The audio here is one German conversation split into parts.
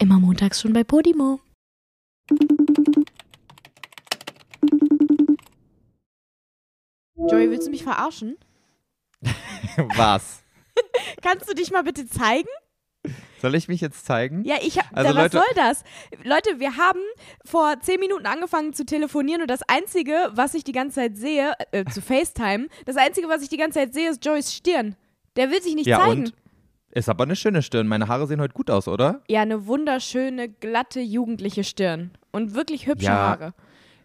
Immer montags schon bei Podimo. Joey, willst du mich verarschen? Was? Kannst du dich mal bitte zeigen? Soll ich mich jetzt zeigen? Ja, ich hab, Also da, was Leute- soll das? Leute, wir haben vor zehn Minuten angefangen zu telefonieren und das Einzige, was ich die ganze Zeit sehe, äh, zu FaceTime, das Einzige, was ich die ganze Zeit sehe, ist Joeys Stirn. Der will sich nicht Ja, zeigen. und? Ist aber eine schöne Stirn. Meine Haare sehen heute gut aus, oder? Ja, eine wunderschöne, glatte, jugendliche Stirn. Und wirklich hübsche Ja. Haare.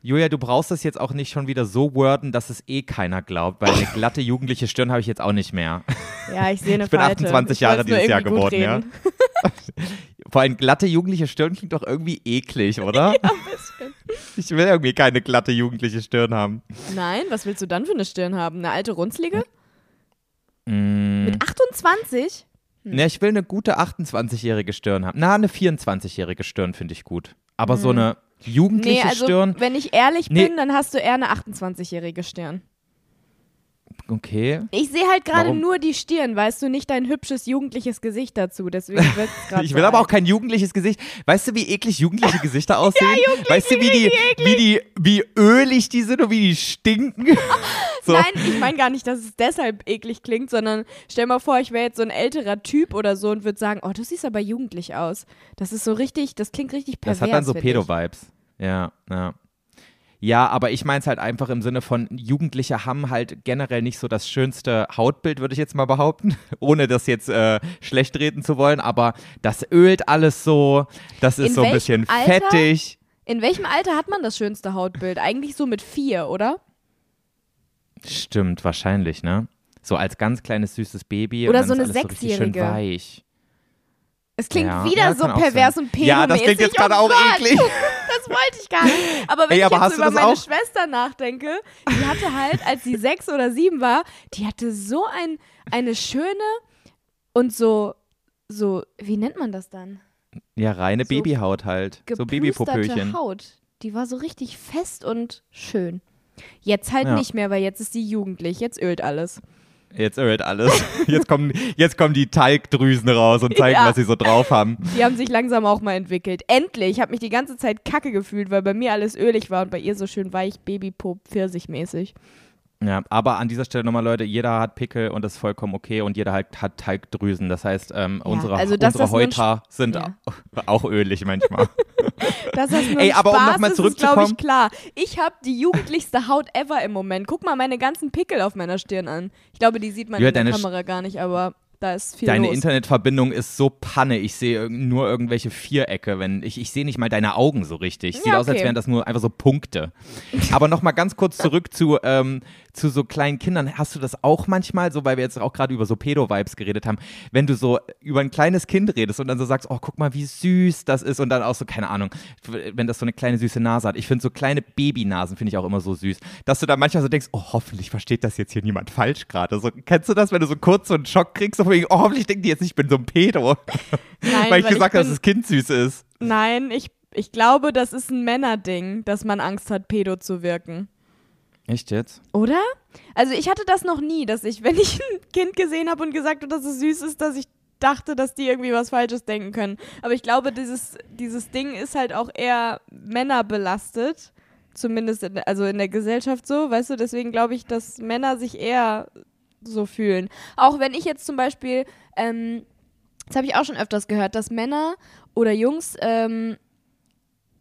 Julia, du brauchst das jetzt auch nicht schon wieder so worden, dass es eh keiner glaubt, weil eine glatte jugendliche Stirn habe ich jetzt auch nicht mehr. Ja, ich sehe eine Ich bin Falte. 28 Ich Jahre dieses Jahr geworden, ja. Vor allem glatte jugendliche Stirn klingt doch irgendwie eklig, oder? Ich will irgendwie keine glatte jugendliche Stirn haben. Nein, was willst du dann für eine Stirn haben? Eine alte Runzlige? Mm. Mit 28? Ne, ich will eine gute 28-jährige Stirn haben. Na, eine 24-jährige Stirn finde ich gut. Aber so eine jugendliche Nee, also Stirn, wenn ich ehrlich Nee. bin, dann hast du eher eine 28-jährige Stirn. Okay. Ich sehe halt gerade nur die Stirn, weißt du, nicht dein hübsches jugendliches Gesicht dazu. Deswegen wird gerade Ich so will aber auch alt. kein jugendliches Gesicht. Weißt du, wie eklig jugendliche Gesichter aussehen? weißt du, wie die, wie die, wie ölig die sind und wie die stinken? so. Nein, ich meine gar nicht, dass es deshalb eklig klingt, sondern stell mal vor, ich wäre jetzt so ein älterer Typ oder so und würde sagen, oh, du siehst aber jugendlich aus. Das ist so richtig, das klingt richtig pervers. Das hat dann so. Pedo-Vibes. Ja, ja. Ja, aber ich meine es halt einfach im Sinne von, Jugendliche haben halt generell nicht so das schönste Hautbild, würde ich jetzt mal behaupten, ohne das jetzt äh, schlecht reden zu wollen, aber das ölt alles so, das ist In so ein bisschen Alter? fettig. In welchem Alter hat man das schönste Hautbild? Eigentlich so mit vier, oder? Stimmt, wahrscheinlich, ne? So als ganz kleines süßes Baby. Oder so eine alles so Sechsjährige. weich. Es klingt Ja, wieder ja, so pervers sein. und pedomäßig. Ja, das klingt jetzt gerade oh auch Gott, eklig. Das wollte ich gar nicht. Aber wenn Ey, ich aber jetzt so du über meine auch? Schwester nachdenke, die hatte halt, als sie sechs oder sieben war, die hatte so ein, eine schöne und so, so, wie nennt man das dann? Ja, reine So Babyhaut halt. So Babypopöchen. Haut. Die war so richtig fest und schön. Jetzt halt Ja. nicht mehr, weil jetzt ist sie jugendlich. Jetzt ölt alles. Jetzt ölt alles. Jetzt kommen, jetzt kommen die Talgdrüsen raus und zeigen, Ja. was sie so drauf haben. Die haben sich langsam auch mal entwickelt. Endlich. Ich habe mich die ganze Zeit kacke gefühlt, weil bei mir alles ölig war und bei ihr so schön weich, Babypop, pfirsichmäßig. Ja, aber an dieser Stelle nochmal, Leute, jeder hat Pickel und das ist vollkommen okay und jeder hat, hat Talgdrüsen. Das heißt, ähm, Ja, unsere, also, unsere Häuter sind ja. auch ölig manchmal. Das nur Ey, aber um Spaß noch mal ist, ist glaube ich zurückzukommen- klar. Ich habe die jugendlichste Haut ever im Moment. Guck mal meine ganzen Pickel auf meiner Stirn an. Ich glaube, die sieht man Ja, in der Kamera gar nicht, aber da ist viel Deine los. Internetverbindung ist so panne. Ich sehe nur irgendwelche Vierecke. Wenn ich, ich sehe nicht mal deine Augen so richtig. Sieht Ja, aus, als okay. wären das nur einfach so Punkte. Aber nochmal ganz kurz zurück zu, ähm, zu so kleinen Kindern. Hast du das auch manchmal, so weil wir jetzt auch gerade über so Pedo-Vibes geredet haben, wenn du so über ein kleines Kind redest und dann so sagst, oh, guck mal, wie süß das ist und dann auch so, keine Ahnung, wenn das so eine kleine süße Nase hat. Ich finde so kleine Babynasen finde ich auch immer so süß, dass du dann manchmal so denkst, oh, hoffentlich versteht das jetzt hier niemand falsch gerade. So, kennst du das, wenn du so kurz so einen Schock kriegst, so oh, hoffentlich denken die jetzt nicht, ich bin so ein Pedo, Nein, weil ich gesagt habe, dass das Kind süß ist. Nein, ich, ich glaube, das ist ein Männerding, dass man Angst hat, pedo zu wirken. Echt jetzt? Oder? Also ich hatte das noch nie, dass ich, wenn ich ein Kind gesehen habe und gesagt habe, dass es süß ist, dass ich dachte, dass die irgendwie was Falsches denken können. Aber ich glaube, dieses, dieses Ding ist halt auch eher männerbelastet. Zumindest in, also in der Gesellschaft so, weißt du, deswegen glaube ich, dass Männer sich eher so fühlen. Auch wenn ich jetzt zum Beispiel, ähm, das habe ich auch schon öfters gehört, dass Männer oder Jungs ähm,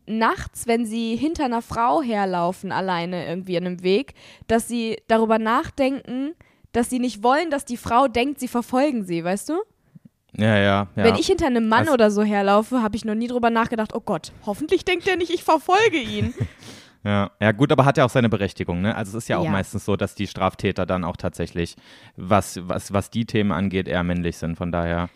nachts, wenn sie hinter einer Frau herlaufen, alleine irgendwie an einem Weg, dass sie darüber nachdenken, dass sie nicht wollen, dass die Frau denkt, sie verfolgen sie, weißt du? Ja, ja, ja. Wenn ich hinter einem Mann Also- oder so herlaufe, habe ich noch nie drüber nachgedacht, oh Gott, hoffentlich denkt er nicht, ich verfolge ihn. Ja, ja, gut, aber hat ja auch seine Berechtigung, ne? Also es ist ja auch Ja. meistens so, dass die Straftäter dann auch tatsächlich, was, was, was die Themen angeht, eher männlich sind. Von daher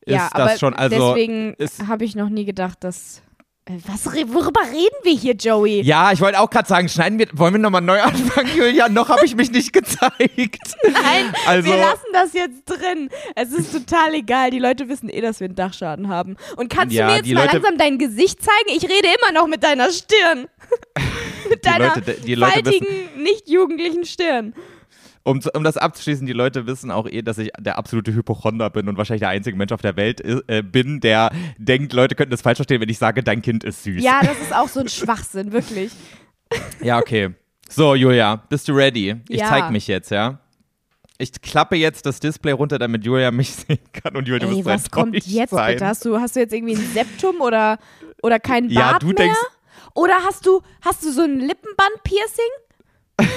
ist ja, das schon, also. deswegen habe ich noch nie gedacht, dass. Äh, Was, worüber reden wir hier, Joey? Ja, ich wollte auch gerade sagen, schneiden wir, wollen wir nochmal neu anfangen, Julia? Noch habe ich mich nicht gezeigt. Nein, Also- wir lassen das jetzt drin. Es ist total egal. Die Leute wissen eh, dass wir einen Dachschaden haben. Und kannst Ja, du mir jetzt die mal Leute- langsam dein Gesicht zeigen? Ich rede immer noch mit deiner Stirn. mit Die deiner Leute- die Leute faltigen, nicht jugendlichen Stirn. Um, um das abzuschließen, die Leute wissen auch eh, dass ich der absolute Hypochonder bin und wahrscheinlich der einzige Mensch auf der Welt äh, bin, der denkt, Leute könnten das falsch verstehen, wenn ich sage, dein Kind ist süß. Ja, das ist auch so ein Schwachsinn, wirklich. Ja, okay. So, Julia, bist du ready? Ich Ja. zeig mich jetzt, ja? Ich klappe jetzt das Display runter, damit Julia mich sehen kann und Julia, du Ey, musst so was kommt jetzt sein. bitte? Hast du, hast du jetzt irgendwie ein Septum oder, oder kein Ja, Bart du mehr? denkst- Oder hast du, hast du so ein Lippenband-Piercing?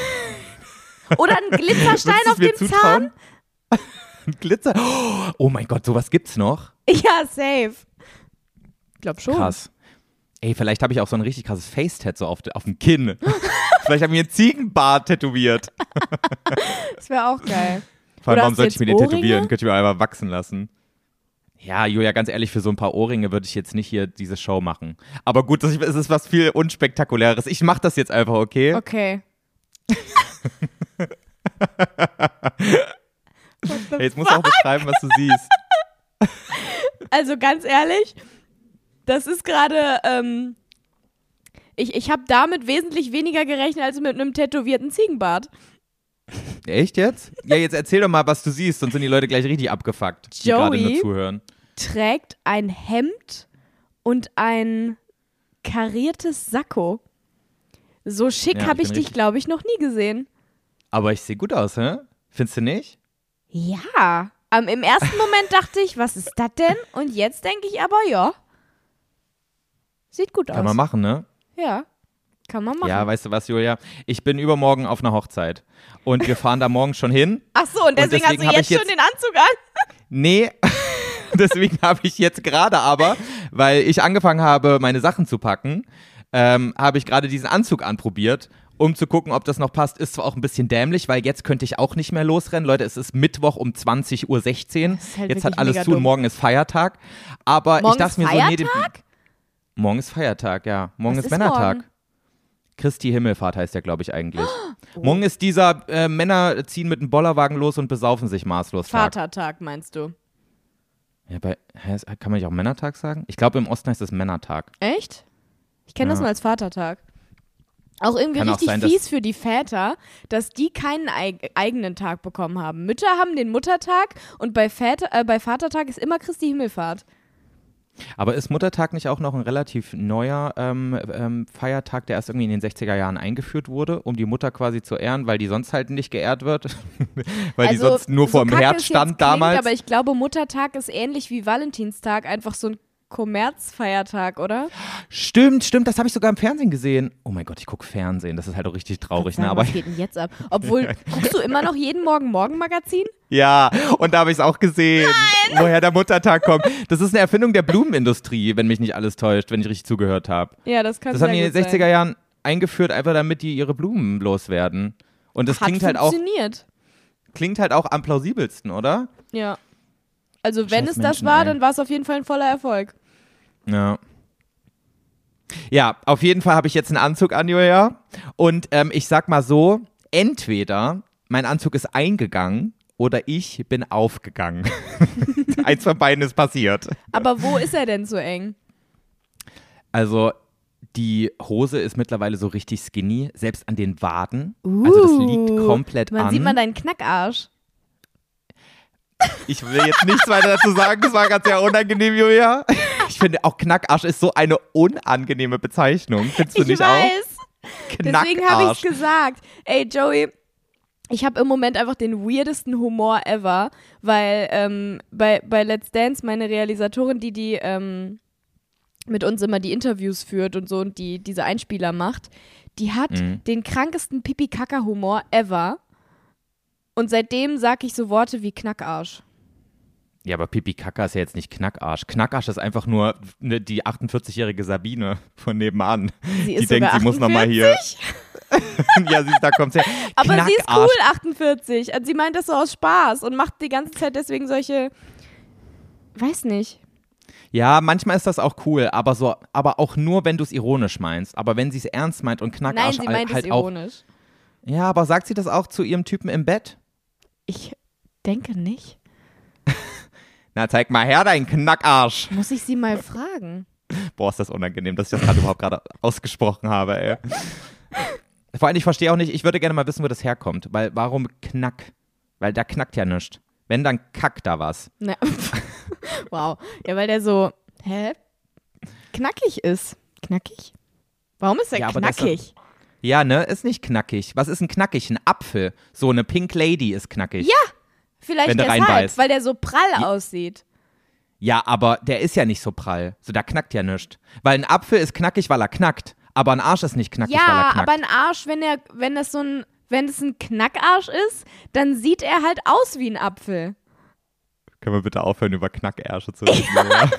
oder ein Glitzerstein auf dem zutrauen? Zahn? Ein Glitzer. Oh mein Gott, sowas gibt's noch? Ja, safe. Ich glaub schon. Krass. Ey, vielleicht habe ich auch so ein richtig krasses Face-Tat so auf, auf dem Kinn. vielleicht habe ich mir einen Ziegenbart tätowiert. Das wäre auch geil. Vor allem, Oder warum sollte ich mir den Ohrringe? tätowieren? Könnte ich mir einfach wachsen lassen. Ja, Julia, ganz ehrlich, für so ein paar Ohrringe würde ich jetzt nicht hier diese Show machen. Aber gut, das ist- es ist was viel unspektakuläres. Ich mache das jetzt einfach, okay? Okay. Hey, jetzt musst du auch beschreiben, was du siehst. Also ganz ehrlich, das ist gerade, ähm, ich, ich habe damit wesentlich weniger gerechnet als mit einem tätowierten Ziegenbart. Echt jetzt? Ja, jetzt erzähl doch mal, was du siehst, sonst sind die Leute gleich richtig abgefuckt, die gerade nur zuhören. Trägt ein Hemd und ein kariertes Sakko. So schick Ja, habe ich ich dich, glaube ich, noch nie gesehen. Aber ich sehe gut aus, hä? Findest du nicht? Ja. Ähm, Im ersten Moment dachte ich, was ist das denn? Und jetzt denke ich aber, ja. Sieht gut aus. Kann man machen, ne? Ja. Kann man machen. Ja, weißt du was, Julia? Ich bin übermorgen auf einer Hochzeit. Und wir fahren da morgen schon hin. Ach so, und deswegen, deswegen hast du ich jetzt schon jetzt- den Anzug an? Nee, deswegen habe ich jetzt gerade aber, weil ich angefangen habe, meine Sachen zu packen, ähm, habe ich gerade diesen Anzug anprobiert, um zu gucken, ob das noch passt. Ist zwar auch ein bisschen dämlich, weil jetzt könnte ich auch nicht mehr losrennen. Leute, es ist Mittwoch um 20.10 Uhr. halt jetzt hat alles zu und dumm. morgen ist Feiertag. Aber Morgen ich dachte mir so, nee, den, Feiertag? morgen ist Feiertag, ja. Morgen Was ist ist Männertag. morgen? Christi Himmelfahrt heißt der, glaube ich, eigentlich. Morgen ist dieser äh, Männer ziehen mit dem Bollerwagen los und besaufen sich maßlos. Tag. Vatertag, meinst du? Ja, bei, kann man nicht auch Männertag sagen? Ich glaube, im Osten heißt es Männertag. Echt? Ich kenne das Ja. nur als Vatertag. Auch irgendwie Kann auch richtig sein, dass- fies für die Väter, dass die keinen eig eigenen Tag bekommen haben. Mütter haben den Muttertag und bei, Väter, äh, bei Vatertag ist immer Christi Himmelfahrt. Aber ist Muttertag nicht auch noch ein relativ neuer ähm, ähm, Feiertag, der erst irgendwie in den 60er Jahren eingeführt wurde, um die Mutter quasi zu ehren, weil die sonst halt nicht geehrt wird? weil die Also, sonst nur so vor dem Herd stand klingt, damals. Aber ich glaube, Muttertag ist ähnlich wie Valentinstag, einfach so ein Kommerzfeiertag, oder? Stimmt, stimmt, das habe ich sogar im Fernsehen gesehen. Oh mein Gott, ich gucke Fernsehen, das ist halt auch richtig traurig. Sagen, Ne? Aber was geht denn jetzt ab? Obwohl, guckst du immer noch jeden Morgen Morgenmagazin? Ja, und da habe ich es auch gesehen, woher der Muttertag kommt. Das ist eine Erfindung der Blumenindustrie, wenn mich nicht alles täuscht, wenn ich richtig zugehört habe. Ja, das kann Das haben die in den 60er sein. Jahren eingeführt, einfach damit die ihre Blumen loswerden. Und das Hat klingt halt, auch, funktioniert. klingt halt auch am plausibelsten, oder? Ja. Also wenn Scheiß es das Menschen, war, ey. dann war es auf jeden Fall ein voller Erfolg. Ja. Ja, auf jeden Fall habe ich jetzt einen Anzug an, Julia. Und ähm, ich sag mal so, entweder mein Anzug ist eingegangen oder ich bin aufgegangen. Eins von beiden ist passiert. Aber wo ist er denn so eng? Also die Hose ist mittlerweile so richtig skinny, selbst an den Waden. also das liegt Uh, komplett Man an. sieht man deinen Knackarsch. Ich will jetzt nichts weiter dazu sagen, das war ganz sehr unangenehm, Julia. Ich finde auch Knackarsch ist so eine unangenehme Bezeichnung. Findest du Ich nicht weiß. auch? Deswegen habe ich es Knackarsch. gesagt. Ey, Joey, ich habe im Moment einfach den weirdesten Humor ever, weil ähm, bei, bei Let's Dance meine Realisatorin, die die ähm, mit uns immer die Interviews führt und so und die diese Einspieler macht, die hat Mhm. den krankesten Pipi-Kaka-Humor ever. Und seitdem sag ich so Worte wie Knackarsch. Ja, aber Pipi Kaka ist ja jetzt nicht Knackarsch. Knackarsch ist einfach nur ne, die 48-jährige Sabine von nebenan. Sie ist die denkt, sie muss nochmal hier. ja, sie, da kommt's her. Aber sie ist cool, Knackarsch. 48. Also sie meint das so aus Spaß und macht die ganze Zeit deswegen solche. Weiß nicht. Ja, manchmal ist das auch cool, aber so, aber auch nur, wenn du es ironisch meinst. Aber wenn sie es ernst meint und Nein, Knackarsch sie halt meint es halt auch. ironisch. Ja, aber sagt sie das auch zu ihrem Typen im Bett? Ich denke nicht. Na, zeig mal her, dein Knackarsch. Muss ich sie mal fragen? Boah, ist das unangenehm, dass ich das gerade überhaupt gerade ausgesprochen habe, ey. Vor allem, ich verstehe auch nicht, ich würde gerne mal wissen, wo das herkommt. Weil, warum Knack? Weil da knackt ja nichts. Wenn, dann kackt da was. Na, wow. Ja, weil der so, hä? Knackig ist. Knackig? Warum ist er Ja, knackig? Ja, ne? Ist nicht knackig. Was ist ein knackig? Ein Apfel. So eine Pink Lady ist knackig. Ja. Vielleicht Wenn du deshalb, reinbeißt. weil der so prall aussieht. Ja, aber der ist ja nicht so prall. So, da knackt ja nichts. Weil ein Apfel ist knackig, weil er knackt. Aber ein Arsch ist nicht knackig, weil er Ja, knackt. aber ein Arsch, wenn er, wenn das so ein, wenn es ein Knackarsch ist, dann sieht er halt aus wie ein Apfel. Können wir bitte aufhören, über Knackärsche zu reden? ja?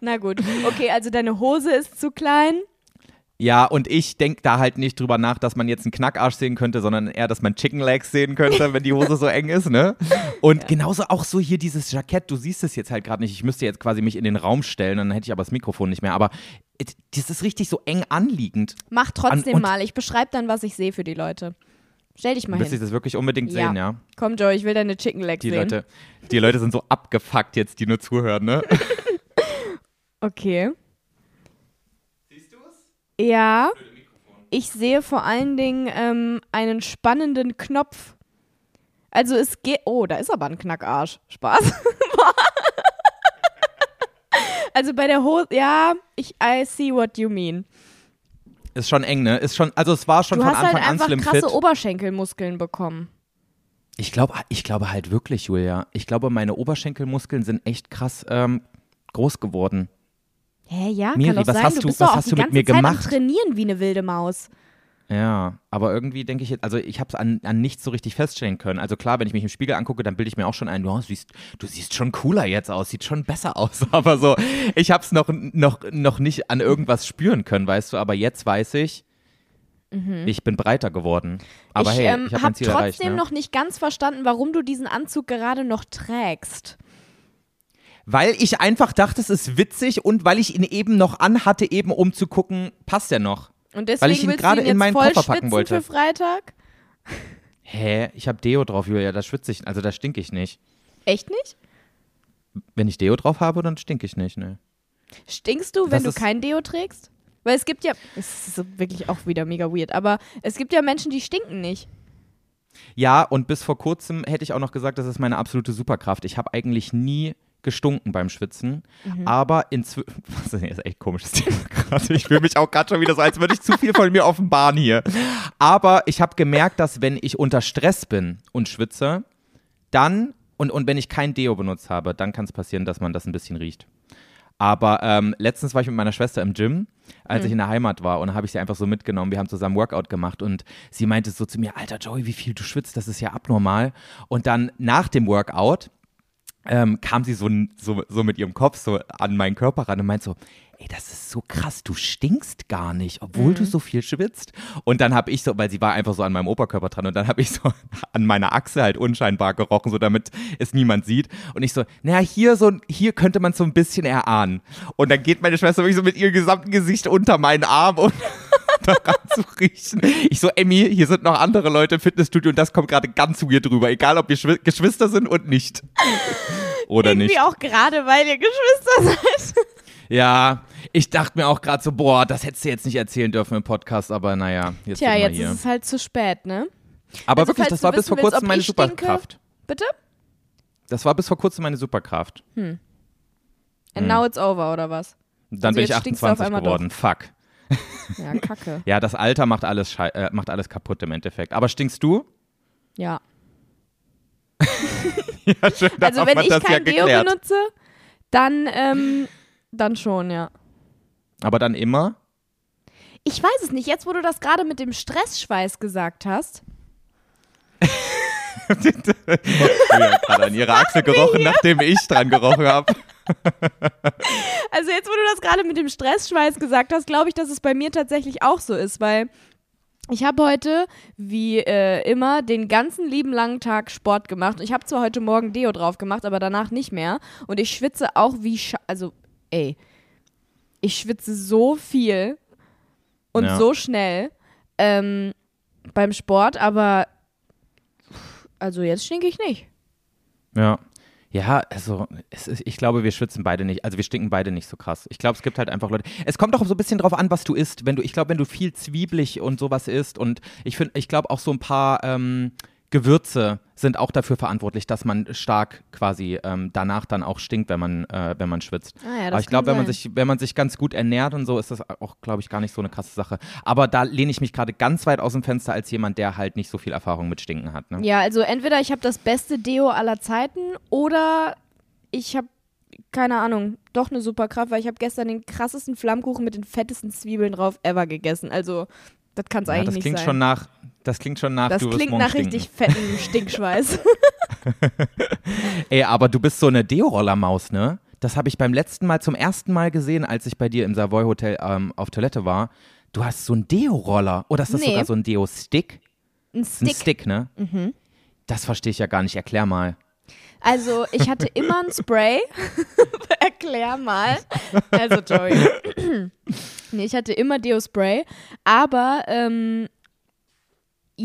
Na gut. Okay, also deine Hose ist zu klein. Ja, und ich denke da halt nicht drüber nach, dass man jetzt einen Knackarsch sehen könnte, sondern eher, dass man Chicken Legs sehen könnte, wenn die Hose so eng ist, ne? Und genauso auch so hier dieses Jackett, du siehst es jetzt halt gerade nicht. Ich müsste jetzt quasi mich in den Raum stellen, dann hätte ich aber das Mikrofon nicht mehr. Aber das ist richtig so eng anliegend. Mach trotzdem und- mal. Ich beschreibe dann, was ich sehe für die Leute. Stell dich mal ich hin. das wirklich unbedingt Ja. sehen, ja? Komm, Joe, ich will deine Chicken Legs Die sehen. Leute, die Leute sind so abgefuckt jetzt, die nur zuhören, ne? Okay. Du? Ja. Ich sehe vor allen Dingen ähm, einen spannenden Knopf. Also es geht. Oh, da ist aber ein Knackarsch. Spaß. also bei der Hose. Ja, ich I see what you mean. Ist schon eng, ne? Ist schon, also es war schon Du von hast Anfang halt an slim krasse fit. Oberschenkelmuskeln bekommen. Ich glaube, ich glaube halt wirklich, Julia. Ich glaube, meine Oberschenkelmuskeln sind echt krass ähm, groß geworden. Hä, ja, Miri, kann doch was sein. hast du du- bist was doch auch hast du mit mir Zeit gemacht? Trainieren wie eine wilde Maus. Ja, aber irgendwie denke ich jetzt, also ich habe es an, an nichts so richtig feststellen können. Also klar, wenn ich mich im Spiegel angucke, dann bilde ich mir auch schon ein, du siehst, du siehst schon cooler jetzt aus, sieht schon besser aus. Aber so, ich habe es noch, noch, noch nicht an irgendwas spüren können, weißt du. Aber jetzt weiß ich, ich bin breiter geworden. Aber Mhm. ich hey, ähm, ich habe Ziel trotzdem erreicht. Ne? noch nicht ganz verstanden, warum du diesen Anzug gerade noch trägst. Weil ich einfach dachte, es ist witzig und weil ich ihn eben noch anhatte, eben um zu gucken, passt er noch. Und deswegen ich ihn gerade in meinen Koffer packen wollte. für Freitag? Hä? Ich habe Deo drauf, Julia, da schwitze ich, also da stinke ich nicht. Echt nicht? Wenn ich Deo drauf habe, dann stinke ich nicht, ne. Stinkst du, wenn Das du kein Deo trägst? Weil es gibt ja, es ist wirklich auch wieder mega weird, aber es gibt ja Menschen, die stinken nicht. Ja, und bis vor kurzem hätte ich auch noch gesagt, das ist meine absolute Superkraft. Ich habe eigentlich nie gestunken beim Schwitzen, Mhm. aber inzwischen, das ist echt komisches Thema gerade. Ich fühle mich auch gerade schon wieder so, als würde ich zu viel von mir offenbaren hier. Aber ich habe gemerkt, dass wenn ich unter Stress bin und schwitze, dann, und, und wenn ich kein Deo benutzt habe, dann kann es passieren, dass man das ein bisschen riecht. Aber ähm, letztens war ich mit meiner Schwester im Gym, als ich in der Heimat war und habe ich sie einfach so mitgenommen. Wir haben zusammen Workout gemacht und sie meinte so zu mir, Alter Joey, wie viel du schwitzt, das ist ja abnormal. Und dann nach dem Workout ähm, kam sie so, so, so mit ihrem Kopf so an meinen Körper ran und meint so, ey, das ist so krass, du stinkst gar nicht, obwohl du so viel schwitzt. Und dann habe ich so, weil sie war einfach so an meinem Oberkörper dran und dann habe ich so an meiner Achse halt unscheinbar gerochen, so damit es niemand sieht. Und ich so, naja, hier so, hier könnte man so ein bisschen erahnen. Und dann geht meine Schwester wirklich so mit ihrem gesamten Gesicht unter meinen Arm und daran zu riechen. Ich so, Emmy, hier sind noch andere Leute im Fitnessstudio und das kommt gerade ganz weird drüber, egal ob wir Schwi Geschwister sind und nicht. Oder Irgendwie nicht. auch gerade, weil ihr Geschwister seid. Ja, ich dachte mir auch gerade so, boah, das hättest du jetzt nicht erzählen dürfen im Podcast, aber naja, jetzt Tja, jetzt hier. ist es halt zu spät, ne? aber also, wirklich, das war bis vor kurzem meine Superkraft. Bitte? Das war bis vor kurzem meine Superkraft. And Hm. now it's over, oder was? Dann Also bin ich jetzt stinkst du auf 28 einmal geworden. Fuck. Ja, kacke. Ja, das Alter macht alles, äh, macht alles kaputt im Endeffekt. Aber stinkst du? Ja. Ja, schön, Also wenn ich kein ja Deo benutze, dann, ähm, dann schon, ja. Aber dann immer? Ich weiß es nicht. Jetzt, wo du das gerade mit dem Stressschweiß gesagt hast. Sie hat gerade an ihre Achse gerochen, nachdem ich dran gerochen habe. Also jetzt, wo du das gerade mit dem Stressschweiß gesagt hast, glaube ich, dass es bei mir tatsächlich auch so ist, weil ich habe heute, wie äh, immer, den ganzen lieben langen Tag Sport gemacht. Ich habe zwar heute Morgen Deo drauf gemacht, aber danach nicht mehr. Und ich schwitze auch wie, Scha also, ey, ich schwitze so viel und Ja. so schnell ähm, beim Sport, aber also jetzt stinke ich nicht. Ja. Ja, also ist, ich glaube, wir schwitzen beide nicht, also wir stinken beide nicht so krass. Ich glaube, es gibt halt einfach Leute. Es kommt doch so ein bisschen drauf an, was du isst. Wenn du, ich glaube, wenn du viel zwiebelig und sowas isst und ich finde, ich glaube auch so ein paar ähm, Gewürze sind auch dafür verantwortlich, dass man stark quasi ähm, danach dann auch stinkt, wenn man, äh, wenn man schwitzt. Ah, ja, das Aber ich glaube, wenn man sich, wenn man sich ganz gut ernährt und so, ist das auch, glaube ich, gar nicht so eine krasse Sache. Aber da lehne ich mich gerade ganz weit aus dem Fenster als jemand, der halt nicht so viel Erfahrung mit Stinken hat. Ne? Ja, also entweder ich habe das beste Deo aller Zeiten oder ich habe keine Ahnung, doch eine super Kraft, weil ich habe gestern den krassesten Flammkuchen mit den fettesten Zwiebeln drauf ever gegessen. Also, das kann es Ja, eigentlich das nicht klingt sein. schon nach, das klingt schon nach, das klingt nach stinken. richtig fettem Stinkschweiß. Ey, aber du bist so eine Deo-Roller-Maus, ne? Das habe ich beim letzten Mal zum ersten Mal gesehen, als ich bei dir im Savoy Hotel ähm, auf Toilette war. Du hast so einen Deo-Roller. Oder ist das Nee. sogar so ein Deo-Stick? Ein Ein Stick. Stick, ne? Das verstehe ich ja gar nicht. Erklär mal. Also, ich hatte immer ein Spray. Erklär mal. Also, Joey. nee, ich hatte immer Deo-Spray. Aber ähm,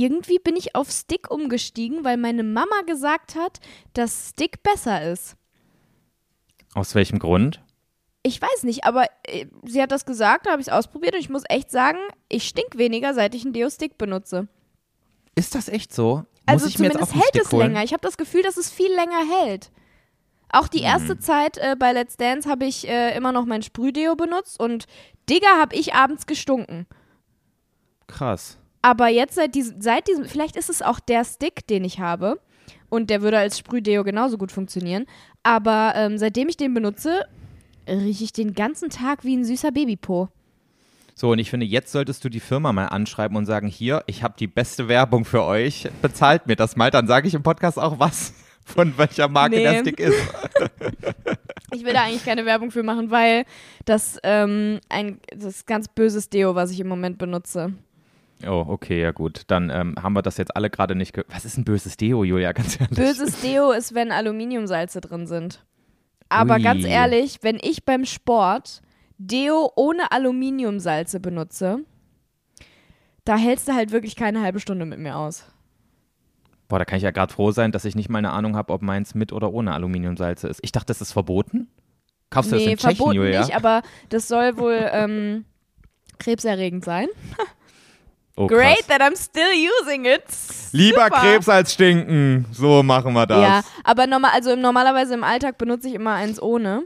irgendwie bin ich auf Stick umgestiegen, weil meine Mama gesagt hat, dass Stick besser ist. Aus welchem Grund? Ich weiß nicht, aber äh, sie hat das gesagt, da habe ich es ausprobiert und ich muss echt sagen, ich stink weniger, seit ich einen Deo-Stick benutze. Ist das echt so? Also Muss ich mir jetzt zumindest auch einen hält Stick es holen? länger. Ich habe das Gefühl, dass es viel länger hält. Auch die erste Hm. Zeit äh, bei Let's Dance habe ich äh, immer noch mein Sprühdeo benutzt und Digga, habe ich abends gestunken. Krass. Aber jetzt seit diesem, seit diesem, vielleicht ist es auch der Stick, den ich habe. Und der würde als Sprühdeo genauso gut funktionieren. Aber ähm, seitdem ich den benutze, rieche ich den ganzen Tag wie ein süßer Babypo. So, und ich finde, jetzt solltest du die Firma mal anschreiben und sagen, hier, ich habe die beste Werbung für euch, bezahlt mir das mal, dann sage ich im Podcast auch was, von welcher Marke Nee. der Stick ist. Ich will da eigentlich keine Werbung für machen, weil das ähm, ein das ist ganz böses Deo, was ich im Moment benutze. Oh, okay, ja gut. Dann ähm, haben wir das jetzt alle gerade nicht ge Was ist ein böses Deo, Julia, ganz ehrlich? Böses Deo ist, wenn Aluminiumsalze drin sind. Aber Ui. ganz ehrlich, wenn ich beim Sport Deo ohne Aluminiumsalze benutze, da hältst du halt wirklich keine halbe Stunde mit mir aus. Boah, da kann ich ja gerade froh sein, dass ich nicht mal eine Ahnung habe, ob meins mit oder ohne Aluminiumsalze ist. Ich dachte, das ist verboten. Kaufst du nee, das in Tschechien, verboten Julia? nicht, aber das soll wohl ähm, krebserregend sein. oh, Great krass. that I'm still using it. Lieber Super. Krebs als Stinken. So machen wir das. Ja, aber normal, also im, normalerweise im Alltag benutze ich immer eins ohne.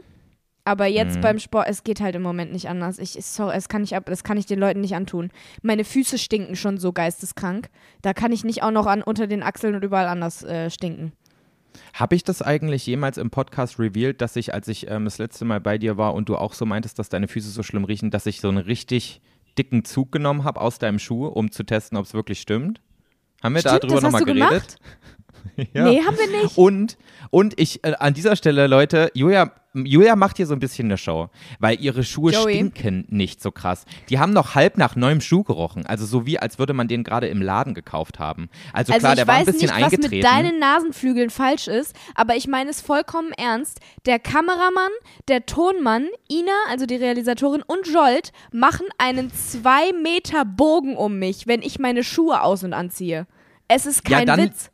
Aber jetzt Mhm. beim Sport, es geht halt im Moment nicht anders. Ich, sorry, es kann ich ab, das kann ich den Leuten nicht antun. Meine Füße stinken schon so geisteskrank. Da kann ich nicht auch noch an unter den Achseln und überall anders äh, stinken. Habe ich das eigentlich jemals im Podcast revealed, dass ich, als ich ähm, das letzte Mal bei dir war und du auch so meintest, dass deine Füße so schlimm riechen, dass ich so einen richtig dicken Zug genommen habe aus deinem Schuh, um zu testen, ob es wirklich stimmt? Haben wir Stimmt, darüber nochmal geredet? ja. Nee, haben wir nicht. Und, und ich, äh, an dieser Stelle, Leute, Julia, Julia macht hier so ein bisschen eine Show, weil ihre Schuhe Joey. stinken nicht so krass. Die haben noch halb nach neuem Schuh gerochen. Also so wie, als würde man den gerade im Laden gekauft haben. Also, Also klar, ich der war ein weiß bisschen nicht, was eingetreten. mit deinen Nasenflügeln falsch ist, aber ich meine es vollkommen ernst. Der Kameramann, der Tonmann, Ina, also die Realisatorin und Jolt machen einen zwei Meter Bogen um mich, wenn ich meine Schuhe aus- und anziehe. Es ist Ja, kein dann- Witz.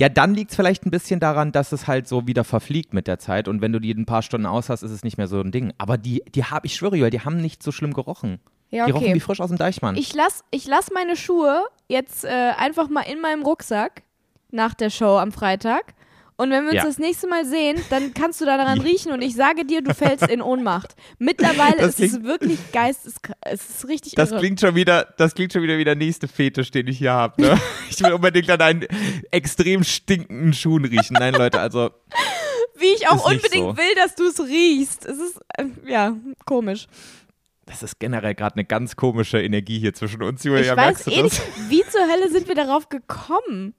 Ja, dann liegt es vielleicht ein bisschen daran, dass es halt so wieder verfliegt mit der Zeit und wenn du die ein paar Stunden aus hast, ist es nicht mehr so ein Ding. Aber die, die habe ich schwöre, Joel, die haben nicht so schlimm gerochen. Ja, Die rochen okay. wie frisch aus dem Deichmann. Ich lass, ich lass meine Schuhe jetzt äh, einfach mal in meinem Rucksack nach der Show am Freitag. Und wenn wir uns Ja. das nächste Mal sehen, dann kannst du da daran riechen und ich sage dir, du fällst in Ohnmacht. Mittlerweile Das ist es klingt- wirklich geisteskrank. Es ist richtig das irre. klingt schon wieder, das klingt schon wieder wie der nächste Fetisch, den ich hier habe. Ne? ich will unbedingt an einen extrem stinkenden Schuhen riechen. Nein, Leute, also Wie ich auch unbedingt so. will, dass du es riechst. Es ist, äh, ja, komisch. das ist generell gerade eine ganz komische Energie hier zwischen uns, Julia. ich weiß eh nicht, wie zur Hölle sind wir darauf gekommen?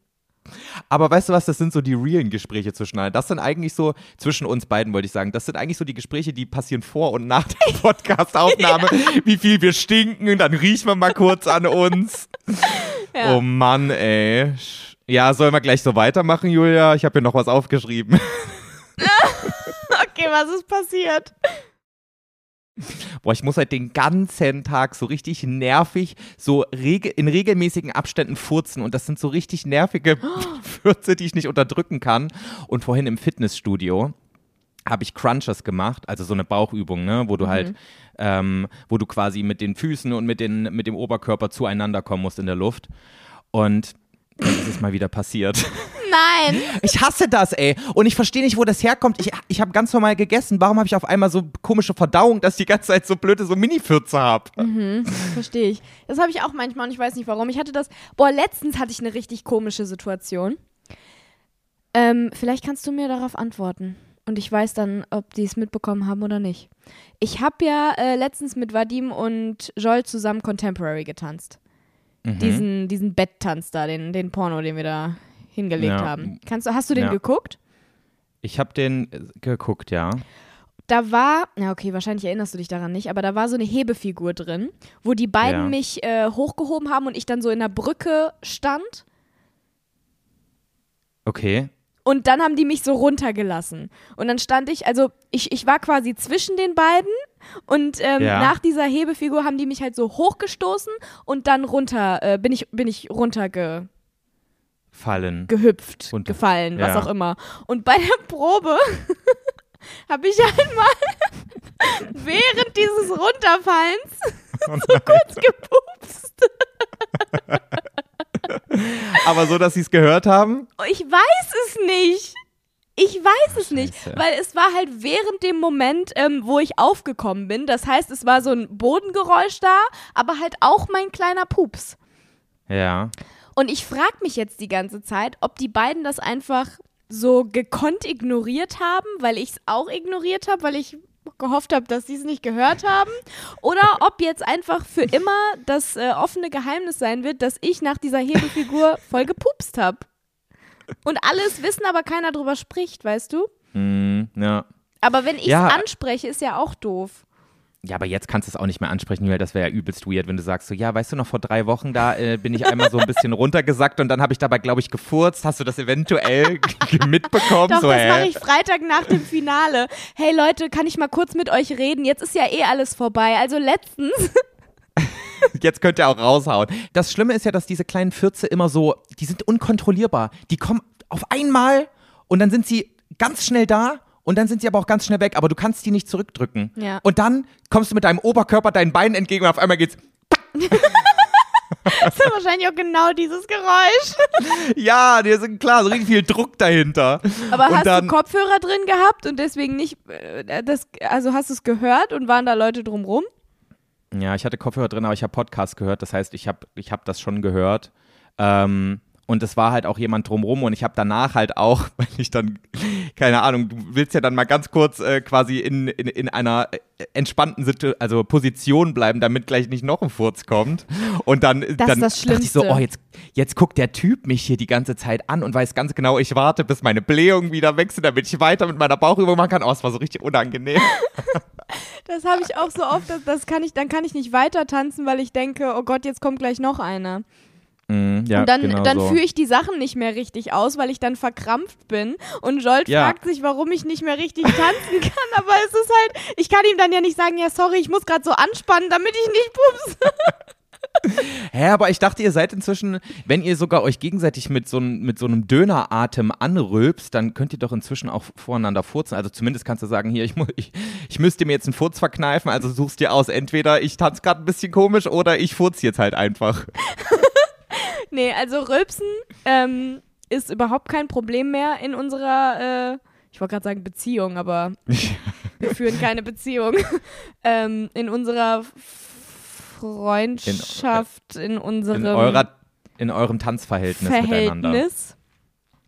Aber weißt du was, das sind so die realen Gespräche zwischen allen. Das sind eigentlich so, zwischen uns beiden wollte ich sagen, das sind eigentlich so die Gespräche, die passieren vor und nach der Podcast-Aufnahme. Wie viel wir stinken, dann riechen wir mal kurz an uns. Ja. Oh Mann, ey. Ja, sollen wir gleich so weitermachen, Julia? Ich habe hier noch was aufgeschrieben. Okay, was ist passiert? Boah, ich muss halt den ganzen Tag so richtig nervig, so rege in regelmäßigen Abständen furzen. Und das sind so richtig nervige Fürze, die ich nicht unterdrücken kann. Und vorhin im Fitnessstudio habe ich Crunches gemacht, also so eine Bauchübung, ne, wo du halt, ähm, wo du quasi mit den Füßen und mit, den, mit dem Oberkörper zueinander kommen musst in der Luft. Und das ist mal wieder passiert. Nein. Ich hasse das, ey. Und ich verstehe nicht, wo das herkommt. Ich, ich habe ganz normal gegessen. Warum habe ich auf einmal so komische Verdauung, dass ich die ganze Zeit so blöde so Mini-Fürze habe? Verstehe ich. Das habe ich auch manchmal und ich weiß nicht warum. Ich hatte das, boah, letztens hatte ich eine richtig komische Situation. Ähm, vielleicht kannst du mir darauf antworten. Und ich weiß dann, ob die es mitbekommen haben oder nicht. Ich habe ja äh, letztens mit Vadim und Joel zusammen Contemporary getanzt. Mhm. Diesen, diesen Betttanz da, den, den Porno, den wir da hingelegt Ja. haben. Kannst du, hast du den Ja. geguckt? Ich habe den äh, geguckt, ja. da war, na okay, wahrscheinlich erinnerst du dich daran nicht, aber da war so eine Hebefigur drin, wo die beiden Ja. mich äh, hochgehoben haben und ich dann so in der Brücke stand Okay. und dann haben die mich so runtergelassen. Und dann stand ich, also ich, ich war quasi zwischen den beiden und ähm, Ja. nach dieser Hebefigur haben die mich halt so hochgestoßen und dann runter, äh, bin ich, bin ich runtergehüpft, Fallen. Runter. gefallen, was Ja. auch immer. Und bei der Probe habe ich einmal während dieses Runterfallens so kurz gepupst. Aber so, dass sie es gehört haben? Ich weiß es nicht. Ich weiß es nicht, Scheiße. weil es war halt während dem Moment, ähm, wo ich aufgekommen bin. Das heißt, es war so ein Bodengeräusch da, aber halt auch mein kleiner Pups. Ja. Und ich frage mich jetzt die ganze Zeit, ob die beiden das einfach so gekonnt ignoriert haben, weil ich es auch ignoriert habe, weil ich gehofft habe, dass sie es nicht gehört haben. Oder ob jetzt einfach für immer das äh, offene Geheimnis sein wird, dass ich nach dieser Hebefigur voll gepupst habe. Und alles wissen, aber keiner drüber spricht, weißt du? Hm, ja. Aber wenn ich es Ja. anspreche, ist ja auch doof. Ja, aber jetzt kannst du es auch nicht mehr ansprechen, weil das wäre ja übelst weird, wenn du sagst so, ja, weißt du noch, vor drei Wochen, da äh, bin ich einmal so ein bisschen runtergesackt und dann habe ich dabei, glaube ich, gefurzt. Hast du das eventuell mitbekommen? Doch, so, das mache ich Freitag nach dem Finale. Hey Leute, kann ich mal kurz mit euch reden? Jetzt ist ja eh alles vorbei. Also letztens Jetzt könnt ihr auch raushauen. Das Schlimme ist ja, dass diese kleinen Fürze immer so, die sind unkontrollierbar. Die kommen auf einmal und dann sind sie ganz schnell da und dann sind sie aber auch ganz schnell weg, aber du kannst die nicht zurückdrücken. Ja. Und dann kommst du mit deinem Oberkörper deinen Beinen entgegen und auf einmal geht's, Das ist wahrscheinlich auch genau dieses Geräusch. ja, dir sind klar, so richtig viel Druck dahinter. Aber und hast dann, du Kopfhörer drin gehabt und deswegen nicht, äh, das, also hast du es gehört und waren da Leute drumrum? Ja, ich hatte Kopfhörer drin, aber ich habe Podcast gehört. Das heißt, ich habe ich hab das schon gehört. Ähm, und es war halt auch jemand drumrum und ich habe danach halt auch, weil ich dann, keine Ahnung, du willst ja dann mal ganz kurz äh, quasi in, in, in einer äh, entspannten Situ also Position bleiben, damit gleich nicht noch ein Furz kommt. Und dann, Das dann ist das dachte ich so, oh, jetzt, jetzt guckt der Typ mich hier die ganze Zeit an und weiß ganz genau, ich warte, bis meine Blähung wieder wechselt, damit ich weiter mit meiner Bauchübung machen kann. Oh, es war so richtig unangenehm. Das habe ich auch so oft, das, das kann ich, dann kann ich nicht weiter tanzen, weil ich denke, oh Gott, jetzt kommt gleich noch einer. Mm, ja, und dann, genau dann so. führe ich die Sachen nicht mehr richtig aus, weil ich dann verkrampft bin. Und Jolt Ja. fragt sich, warum ich nicht mehr richtig tanzen kann. Aber es ist halt, ich kann ihm dann ja nicht sagen, ja, sorry, ich muss gerade so anspannen, damit ich nicht pups. Hä, aber ich dachte, ihr seid inzwischen, wenn ihr sogar euch gegenseitig mit so, einem- mit so einem Döneratem anrülpst, dann könnt ihr doch inzwischen auch voreinander furzen. Also zumindest kannst du sagen, hier, ich, ich, ich müsste mir jetzt einen Furz verkneifen, also suchst dir aus, entweder ich tanze gerade ein bisschen komisch oder ich furz jetzt halt einfach. Nee, also Rülpsen ähm, ist überhaupt kein Problem mehr in unserer, äh, ich wollte gerade sagen Beziehung, aber wir führen keine Beziehung. ähm, in unserer Freundschaft, in, unserem In, eurer, in eurem Tanzverhältnis miteinander. Verhältnis.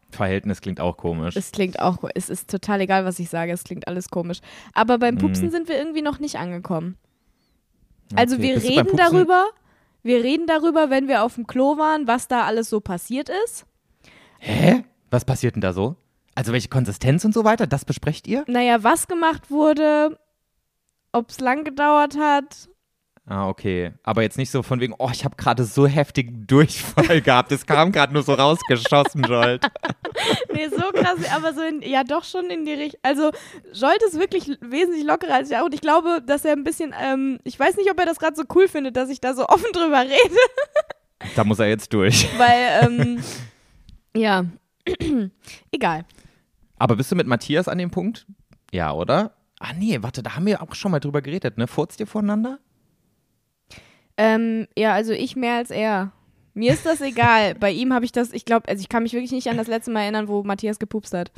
Verhältnis klingt auch komisch. Es klingt auch, es ist total egal, was ich sage, es klingt alles komisch. Aber beim Pupsen Mhm. sind wir irgendwie noch nicht angekommen. Also Okay. wir Bist reden darüber, wir reden darüber, wenn wir auf dem Klo waren, was da alles so passiert ist. Hä? Was passiert denn da so? Also welche Konsistenz und so weiter, das besprecht ihr? Naja, was gemacht wurde, ob es lang gedauert hat, Ah, okay. Aber jetzt nicht so von wegen, oh, ich habe gerade so heftigen Durchfall gehabt. Es kam gerade nur so rausgeschossen, Jolt. Nee, so krass, aber so in, ja doch schon in die Richtung. Also Jolt ist wirklich wesentlich lockerer als ich auch. Und ich glaube, dass er ein bisschen, ähm, ich weiß nicht, ob er das gerade so cool findet, dass ich da so offen drüber rede. Da muss er jetzt durch. Weil, ähm, ja, egal. Aber bist du mit Matthias an dem Punkt? Ja, oder? Ah, nee, warte, da haben wir auch schon mal drüber geredet, ne? Furzt ihr voneinander? Ähm, ja, also ich mehr als er. Mir ist das egal. Bei ihm habe ich das, ich glaube, also ich kann mich wirklich nicht an das letzte Mal erinnern, wo Matthias gepupst hat.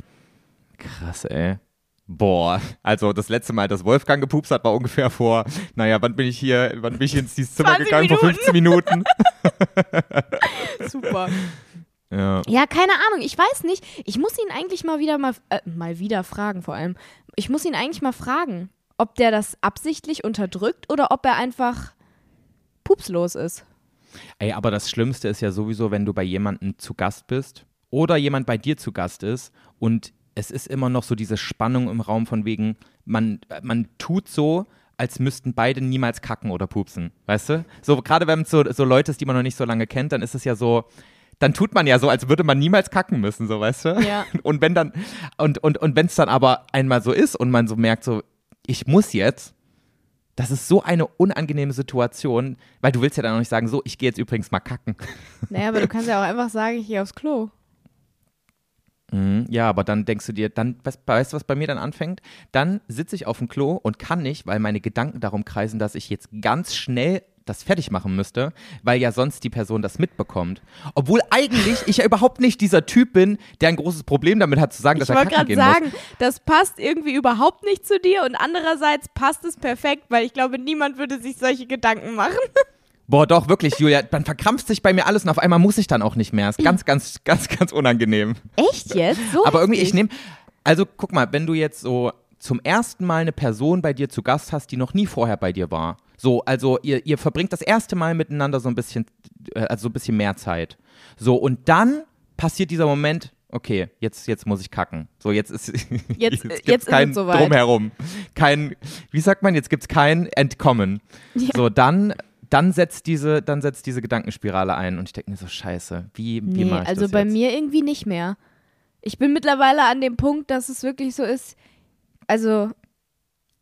Krass, ey. Boah, also das letzte Mal, dass Wolfgang gepupst hat, war ungefähr vor, naja, wann bin ich hier, wann bin ich ins dieses Zimmer 20 gegangen? Vor 15 Minuten. Super. ja. Ja, keine Ahnung, ich weiß nicht. Ich muss ihn eigentlich mal wieder mal, äh, mal wieder fragen vor allem. Ich muss ihn eigentlich mal fragen, ob der das absichtlich unterdrückt oder ob er einfach pupslos ist. Ey, aber das Schlimmste ist ja sowieso, wenn du bei jemandem zu Gast bist oder jemand bei dir zu Gast ist und es ist immer noch so diese Spannung im Raum von wegen, man, man tut so, als müssten beide niemals kacken oder pupsen, weißt du? So, gerade wenn es so, so Leute ist, die man noch nicht so lange kennt, dann ist es ja so, dann tut man ja so, als würde man niemals kacken müssen, so, weißt du? Ja. Und wenn dann, und, und, und wenn es dann aber einmal so ist und man so merkt, so, ich muss jetzt, das ist so eine unangenehme Situation, weil du willst ja dann auch nicht sagen, so, ich gehe jetzt übrigens mal kacken. Naja, aber du kannst ja auch einfach sagen, ich gehe aufs Klo. Mhm, Ja, aber dann denkst du dir, dann, weißt weißt du, was bei mir dann anfängt? Dann sitze ich auf dem Klo und kann nicht, weil meine Gedanken darum kreisen, dass ich jetzt ganz schnell das fertig machen müsste, weil ja sonst die Person das mitbekommt. Obwohl eigentlich ich ja überhaupt nicht dieser Typ bin, der ein großes Problem damit hat zu sagen, Ich dass er wollte kacken gerade gehen muss. sagen, das passt irgendwie überhaupt nicht zu dir und andererseits passt es perfekt, weil ich glaube, niemand würde sich solche Gedanken machen. Boah, doch, wirklich, Julia, dann verkrampft sich bei mir alles und auf einmal muss ich dann auch nicht mehr. Ist ganz, ganz, ganz, ganz unangenehm. Echt jetzt? So Aber irgendwie, ich nehme, also guck mal, wenn du jetzt so zum ersten Mal eine Person bei dir zu Gast hast, die noch nie vorher bei dir war. So, also ihr, ihr verbringt das erste Mal miteinander so ein bisschen, äh, also so ein bisschen mehr Zeit. So, und dann passiert dieser Moment, okay, jetzt, jetzt muss ich kacken. So, jetzt ist Jetzt- gibt's jetzt ist kein es soweit. Drumherum. Kein, wie sagt man, jetzt gibt's kein Entkommen. Ja. So, dann, dann setzt diese, dann setzt diese Gedankenspirale ein und ich denke mir so, scheiße, wie, wie Nee, mache ich also das bei jetzt? mir irgendwie nicht mehr. Ich bin mittlerweile an dem Punkt, dass es wirklich so ist, also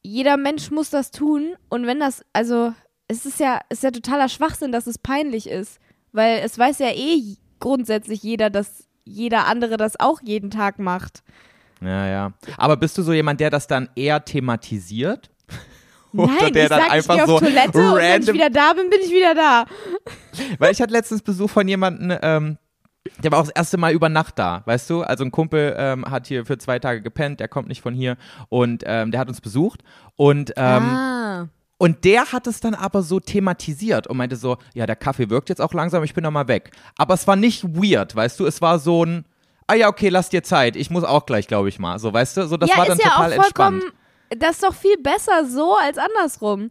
jeder Mensch muss das tun und wenn das, also es ist ja, es ist ja totaler Schwachsinn, dass es peinlich ist, weil es weiß ja eh grundsätzlich jeder, dass jeder andere das auch jeden Tag macht. Ja, ja. Aber bist du so jemand, der das dann eher thematisiert? Oder Nein, der ich dann sag, ich einfach gehe auf so Toilette und wenn ich random- wieder da bin, bin ich wieder da. Weil ich hatte letztens Besuch von jemandem, ähm, der war auch das erste Mal über Nacht da, weißt du? Also ein Kumpel ähm, hat hier für zwei Tage gepennt, der kommt nicht von hier und ähm, der hat uns besucht und ähm, ah. und der hat es dann aber so thematisiert und meinte so, ja, der Kaffee wirkt jetzt auch langsam, ich bin noch mal weg. Aber es war nicht weird, weißt du? Es war so ein, ah ja, okay, lass dir Zeit, ich muss auch gleich, glaube ich mal, so, weißt du? So, das ja, war dann ist ja total auch vollkommen, entspannt. das ist doch viel besser so als andersrum.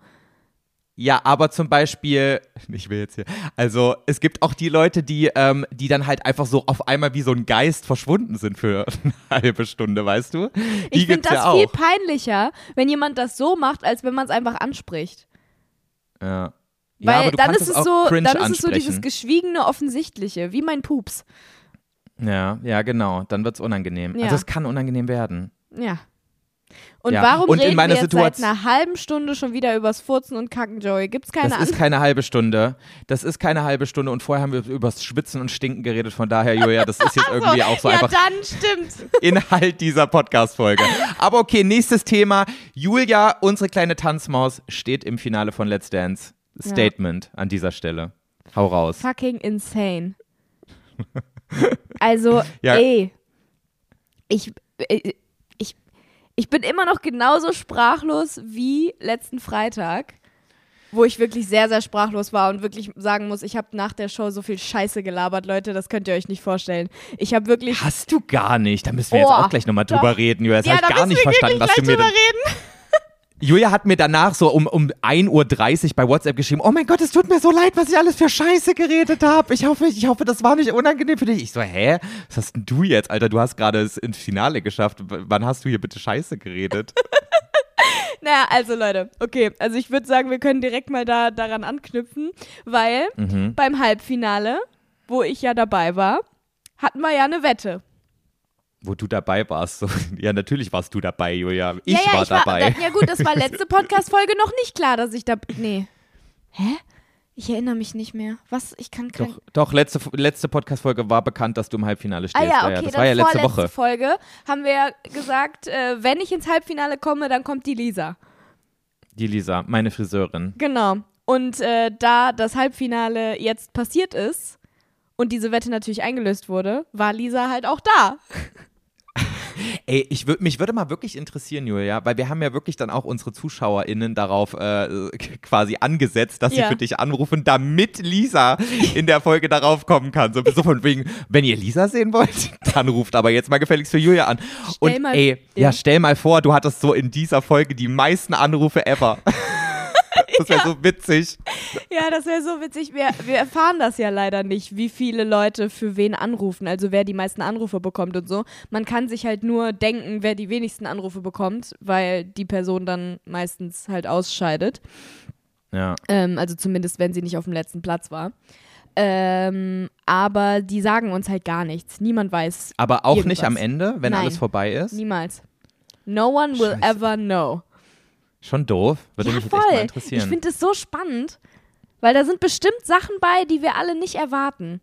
Ja, aber zum Beispiel, ich will jetzt hier, also es gibt auch die Leute, die, ähm, die dann halt einfach so auf einmal wie so ein Geist verschwunden sind für eine halbe Stunde, weißt du? Die Ich finde das ja viel peinlicher, wenn jemand das so macht, als wenn man es einfach anspricht. Ja. Ja, Weil du dann ist es so, dann ist es so dieses geschwiegene, offensichtliche, wie mein Pups. Ja, ja, genau. Dann wird's unangenehm. Ja. Also es kann unangenehm werden. Ja. Und Ja, warum und in reden meiner wir jetzt Situation- seit einer halben Stunde schon wieder übers Furzen und Kacken, Joey? Gibt's keine das ist keine halbe Stunde. Das ist keine halbe Stunde und vorher haben wir übers Schwitzen und Stinken geredet. Von daher, Julia, das ist jetzt irgendwie auch so ja, einfach dann stimmt. Inhalt dieser Podcast-Folge. Aber okay, nächstes Thema. Julia, unsere kleine Tanzmaus, steht im Finale von Let's Dance. Statement an dieser Stelle. Hau raus. Fucking insane. Also, Ja. ey. Ich, äh, ich, ich bin immer noch genauso sprachlos wie letzten Freitag, wo ich wirklich sehr, sehr sprachlos war und wirklich sagen muss, ich habe nach der Show so viel Scheiße gelabert, Leute, das könnt ihr euch nicht vorstellen. Ich habe wirklich. Hast du gar nicht. Da müssen wir jetzt auch gleich nochmal drüber reden. Das ja, habe ich gar nicht wir verstanden, was du mir drüber reden. Julia hat mir danach so um, um 1.30 Uhr bei WhatsApp geschrieben, oh mein Gott, es tut mir so leid, was ich alles für Scheiße geredet habe. Ich hoffe, ich hoffe, das war nicht unangenehm für dich. Ich so, hä? Was hast denn du jetzt, Alter? Du hast gerade es ins Finale geschafft. Wann hast du hier bitte Scheiße geredet? Naja, also Leute, okay. Also ich würde sagen, wir können direkt mal da daran anknüpfen, weil Mhm. beim Halbfinale, wo ich ja dabei war, hatten wir ja eine Wette. Wo du dabei warst. So. Ja, natürlich warst du dabei, Julia. Ich ja, ja, war ich dabei. War, ja gut, das war letzte Podcast-Folge noch nicht klar, dass ich da. Nee. Hä? Ich erinnere mich nicht mehr. Was? Ich kann kein. Doch, doch letzte, letzte Podcast-Folge war bekannt, dass du im Halbfinale stehst. Ah ja, okay, das dann war ja letzte Woche. Folge haben wir ja gesagt, äh, wenn ich ins Halbfinale komme, dann kommt die Lisa. Die Lisa, meine Friseurin. Genau. Und äh, da das Halbfinale jetzt passiert ist und diese Wette natürlich eingelöst wurde, war Lisa halt auch da. Ey, ich würd, mich würde mal wirklich interessieren, Julia, weil wir haben ja wirklich dann auch unsere ZuschauerInnen darauf äh, quasi angesetzt, dass Ja. sie für dich anrufen, damit Lisa in der Folge darauf kommen kann. So, so von wegen, wenn ihr Lisa sehen wollt, dann ruft aber jetzt mal gefälligst für Julia an. Stell Und mal- ey, ja. stell mal vor, du hattest so in dieser Folge die meisten Anrufe ever. Das wäre so witzig. Ja, das wäre so witzig. Wir, wir erfahren das ja leider nicht, wie viele Leute für wen anrufen, also wer die meisten Anrufe bekommt und so. Man kann sich halt nur denken, wer die wenigsten Anrufe bekommt, weil die Person dann meistens halt ausscheidet. Ja. Ähm, also zumindest, wenn sie nicht auf dem letzten Platz war. Ähm, aber die sagen uns halt gar nichts. Niemand weiß. Aber auch Irgendwas. nicht am Ende, wenn Nein. alles vorbei ist. Niemals. No one will Scheiße. ever know. Schon doof. Würde ja, mich jetzt echt mal voll. Ich interessieren. finde es so spannend, weil da sind bestimmt Sachen bei, die wir alle nicht erwarten.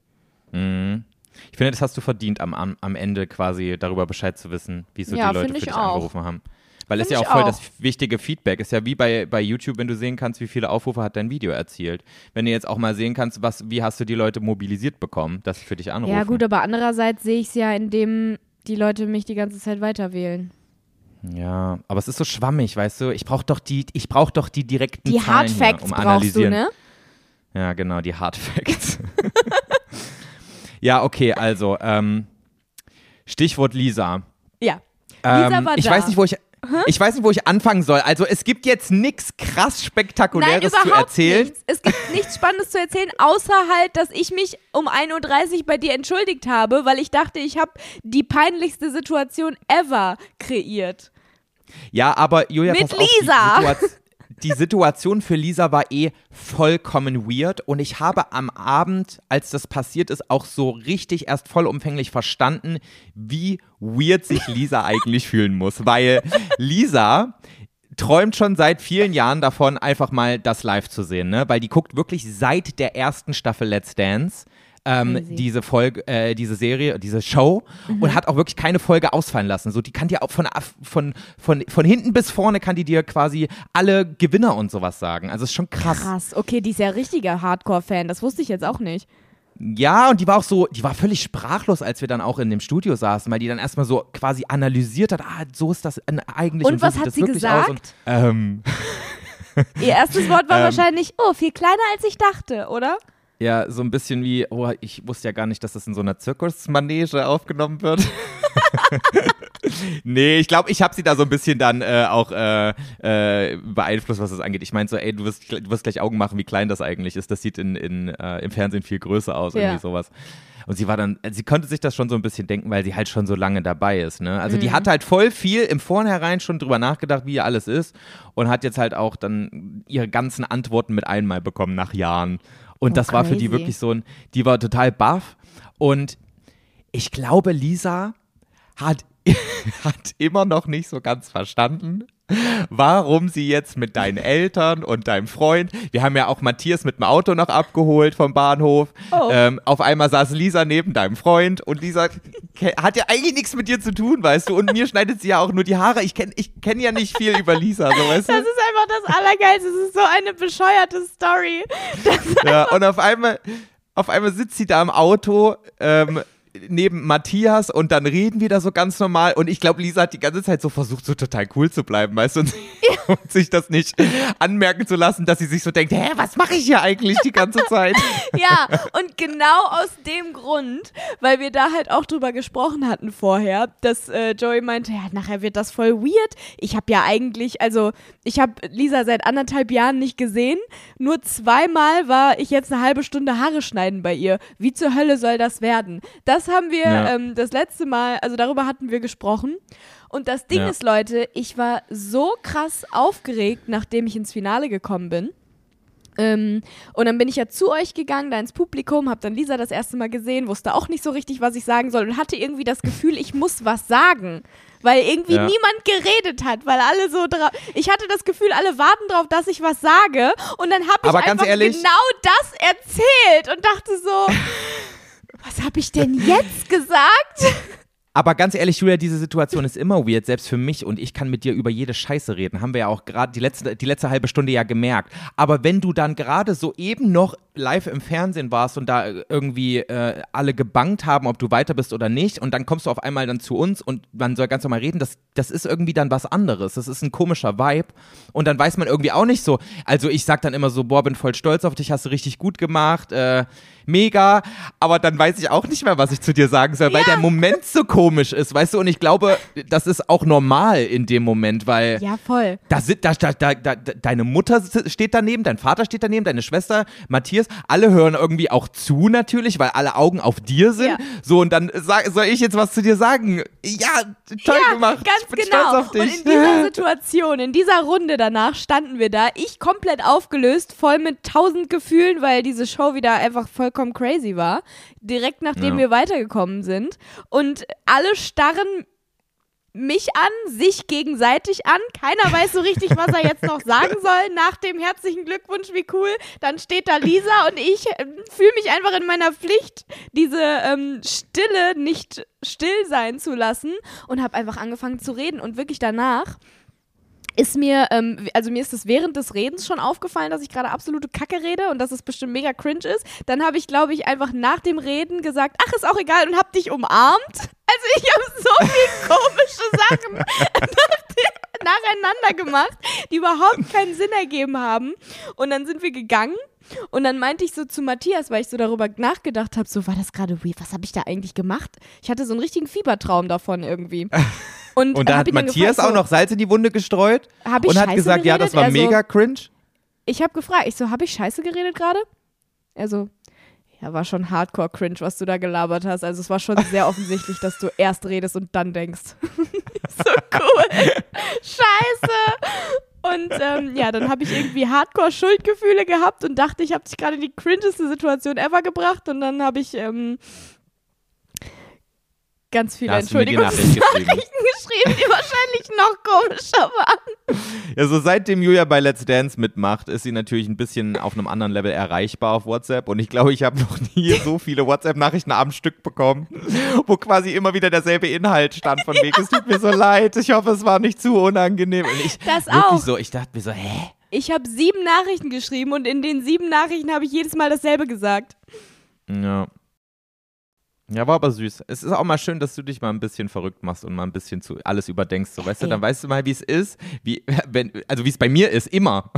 Mhm. Ich finde, das hast du verdient, am, am, am Ende quasi darüber Bescheid zu wissen, wie so Ja, die Leute für ich dich auch. angerufen haben. Weil es Finde ja auch voll auch. das wichtige Feedback ist ja wie bei, bei YouTube, wenn du sehen kannst, wie viele Aufrufe hat dein Video erzielt. Wenn du jetzt auch mal sehen kannst, was, wie hast du die Leute mobilisiert bekommen, dass sie für dich anrufen. Ja, gut, aber andererseits sehe ich es ja, indem die Leute mich die ganze Zeit weiterwählen. Ja, aber es ist so schwammig, weißt du? Ich brauche doch die, ich brauche doch die direkten Die Zahlen Hard hier, Facts um brauchst du, analysieren. ne? Ja, genau, die Hard Facts. ja, okay, also ähm, Stichwort Lisa. Ja. Lisa Ähm, war ich da. weiß nicht, wo ich ich weiß nicht, wo ich anfangen soll. Also es gibt jetzt nichts krass Nein, spektakuläres zu überhaupt erzählen. nichts. Es gibt nichts Spannendes zu erzählen, außer halt, dass ich mich um 1.30 Uhr bei dir entschuldigt habe, weil ich dachte, ich habe die peinlichste Situation ever kreiert. Ja, aber Julia, Mit pass auf, Lisa. Situa die Situation für Lisa war eh vollkommen weird und ich habe am Abend, als das passiert ist, auch so richtig erst vollumfänglich verstanden, wie weird sich Lisa eigentlich fühlen muss, weil Lisa träumt schon seit vielen Jahren davon, einfach mal das live zu sehen, ne? Weil die guckt wirklich seit der ersten Staffel Let's Dance. Ähm, diese Folge, äh, diese Serie, diese Show und hat auch wirklich keine Folge ausfallen lassen. So, die kann dir auch von, von, von, von hinten bis vorne kann die dir quasi alle Gewinner und sowas sagen. Also ist schon krass. Krass, okay, die ist ja richtiger Hardcore-Fan, das wusste ich jetzt auch nicht. Ja, und die war auch so, die war völlig sprachlos, als wir dann auch in dem Studio saßen, weil die dann erstmal so quasi analysiert hat, ah, so ist das eigentlich Und so was sieht hat das sie wirklich Aus. Und, gesagt? ähm, Ihr erstes Wort war Ähm. wahrscheinlich, oh, viel kleiner als ich dachte, oder? Ja, so ein bisschen wie, oh, ich wusste ja gar nicht, dass das in so einer Zirkusmanege aufgenommen wird. nee, ich glaube, ich habe sie da so ein bisschen dann äh, auch äh, äh, beeinflusst, was das angeht. Ich meinte so, ey, du wirst, du wirst gleich Augen machen, wie klein das eigentlich ist. Das sieht in, in, äh, im Fernsehen viel größer aus, Ja. irgendwie sowas. Und sie war dann, äh, sie konnte sich das schon so ein bisschen denken, weil sie halt schon so lange dabei ist. Ne? Also Mhm. die hat halt voll viel im Vornherein schon drüber nachgedacht, wie ihr alles ist und hat jetzt halt auch dann ihre ganzen Antworten mit einmal bekommen nach Jahren. Und Oh, das war für die wirklich so ein, die war total baff. Und ich glaube, Lisa hat, hat immer noch nicht so ganz verstanden, warum sie jetzt mit deinen Eltern und deinem Freund, wir haben ja auch Matthias mit dem Auto noch abgeholt vom Bahnhof, Oh. ähm, auf einmal saß Lisa neben deinem Freund und Lisa hat ja eigentlich nichts mit dir zu tun, weißt du, und mir schneidet sie ja auch nur die Haare. Ich kenne ich kenn ja nicht viel über Lisa, so weißt du. Das ist einfach das Allergeilste. Es ist so eine bescheuerte Story. Ja, und auf einmal, auf einmal sitzt sie da im Auto ähm, neben Matthias und dann reden wir da so ganz normal. Und ich glaube, Lisa hat die ganze Zeit so versucht, so total cool zu bleiben, weißt du, und, und sich das nicht anmerken zu lassen, dass sie sich so denkt, hä, was mache ich hier eigentlich die ganze Zeit? Ja, und genau aus dem Grund, weil wir da halt auch drüber gesprochen hatten vorher, dass äh, Joey meinte, ja, nachher wird das voll weird. Ich habe ja eigentlich, also ich habe Lisa seit anderthalb Jahren nicht gesehen. Nur zweimal war ich jetzt eine halbe Stunde Haare schneiden bei ihr. Wie zur Hölle soll das werden? Das haben wir Ja. ähm, das letzte Mal, also darüber hatten wir gesprochen. Und das Ding Ja. ist, Leute, ich war so krass aufgeregt, nachdem ich ins Finale gekommen bin. Ähm, und dann bin ich ja zu euch gegangen, da ins Publikum, hab dann Lisa das erste Mal gesehen, wusste auch nicht so richtig, was ich sagen soll und hatte irgendwie das Gefühl, ich muss was sagen. Weil irgendwie Ja. niemand geredet hat, weil alle so drauf. Ich hatte das Gefühl, alle warten drauf, dass ich was sage. Und dann habe ich Aber ganz einfach ehrlich- genau das erzählt und dachte so, was habe ich denn jetzt gesagt? Aber ganz ehrlich, Julia, diese Situation ist immer weird, selbst für mich und ich kann mit dir über jede Scheiße reden. Haben wir ja auch gerade die letzte, die letzte halbe Stunde ja gemerkt. Aber wenn du dann gerade so eben noch live im Fernsehen warst und da irgendwie äh, alle gebangt haben, ob du weiter bist oder nicht, und dann kommst du auf einmal dann zu uns und man soll ganz normal reden, das, das ist irgendwie dann was anderes. Das ist ein komischer Vibe. Und dann weiß man irgendwie auch nicht so. Also ich sag dann immer so, boah, bin voll stolz auf dich, hast du richtig gut gemacht. Äh, mega, aber dann weiß ich auch nicht mehr, was ich zu dir sagen soll, weil der Moment so komisch ist, weißt du? Und ich glaube, das ist auch normal in dem Moment, weil Ja, voll. da, sit- da, da, da, da, deine Mutter steht daneben, dein Vater steht daneben, deine Schwester, Matthias, alle hören irgendwie auch zu natürlich, weil alle Augen auf dir sind. Ja. So, und dann sag, soll ich jetzt was zu dir sagen? Ja, toll ja, gemacht. ganz ich bin genau. stolz auf dich. Und in dieser Situation, in dieser Runde danach standen wir da, ich komplett aufgelöst, voll mit tausend Gefühlen, weil diese Show wieder einfach vollkommen crazy war. Direkt nachdem Ja. wir weitergekommen sind. Und alle starren mich an, sich gegenseitig an. Keiner weiß so richtig, was er jetzt noch sagen soll nach dem herzlichen Glückwunsch, wie cool. Dann steht da Lisa und ich äh, fühle mich einfach in meiner Pflicht, diese ähm, Stille nicht still sein zu lassen und habe einfach angefangen zu reden und wirklich danach ist mir, ähm, also mir ist es während des Redens schon aufgefallen, dass ich gerade absolute Kacke rede und dass es bestimmt mega cringe ist. Dann habe ich, glaube ich, einfach nach dem Reden gesagt, ach, ist auch egal und habe dich umarmt. Also ich habe so viele komische Sachen nach- nacheinander gemacht, die überhaupt keinen Sinn ergeben haben. Und dann sind wir gegangen und dann meinte ich so zu Matthias, weil ich so darüber nachgedacht habe, so war das gerade weird, was habe ich da eigentlich gemacht? Ich hatte so einen richtigen Fiebertraum davon irgendwie. Und, Und da hat Matthias gefragt, auch noch Salz in die Wunde gestreut und hat Scheiße gesagt, ja, das geredet? war Er so- mega cringe. Ich habe gefragt, ich so, habe ich Scheiße geredet gerade? Er so, ja, war schon hardcore cringe, was du da gelabert hast. Also es war schon sehr offensichtlich, dass du erst redest und dann denkst. so cool. Scheiße. Und ähm, ja, dann habe ich irgendwie hardcore Schuldgefühle gehabt und dachte, ich habe dich gerade in die cringeste Situation ever gebracht. Und dann habe ich ähm, ganz viele Entschuldigungsnachrichten Nachricht geschrieben. die wahrscheinlich noch komischer waren. Ja, so seitdem Julia bei Let's Dance mitmacht, ist sie natürlich ein bisschen auf einem anderen Level erreichbar auf WhatsApp. Und ich glaube, ich habe noch nie so viele WhatsApp-Nachrichten am Stück bekommen, wo quasi immer wieder derselbe Inhalt stand von wegen, es tut mir so leid, ich hoffe, es war nicht zu unangenehm. Und ich Das wirklich auch. so, ich dachte mir so, hä? Ich habe sieben Nachrichten geschrieben und in den sieben Nachrichten habe ich jedes Mal dasselbe gesagt. Ja. Ja, war aber süß. Es ist auch mal schön, dass du dich mal ein bisschen verrückt machst und mal ein bisschen zu alles überdenkst. So, weißt du, Ey. dann weißt du mal, wie es ist, wie, wenn, also wie es bei mir ist, immer.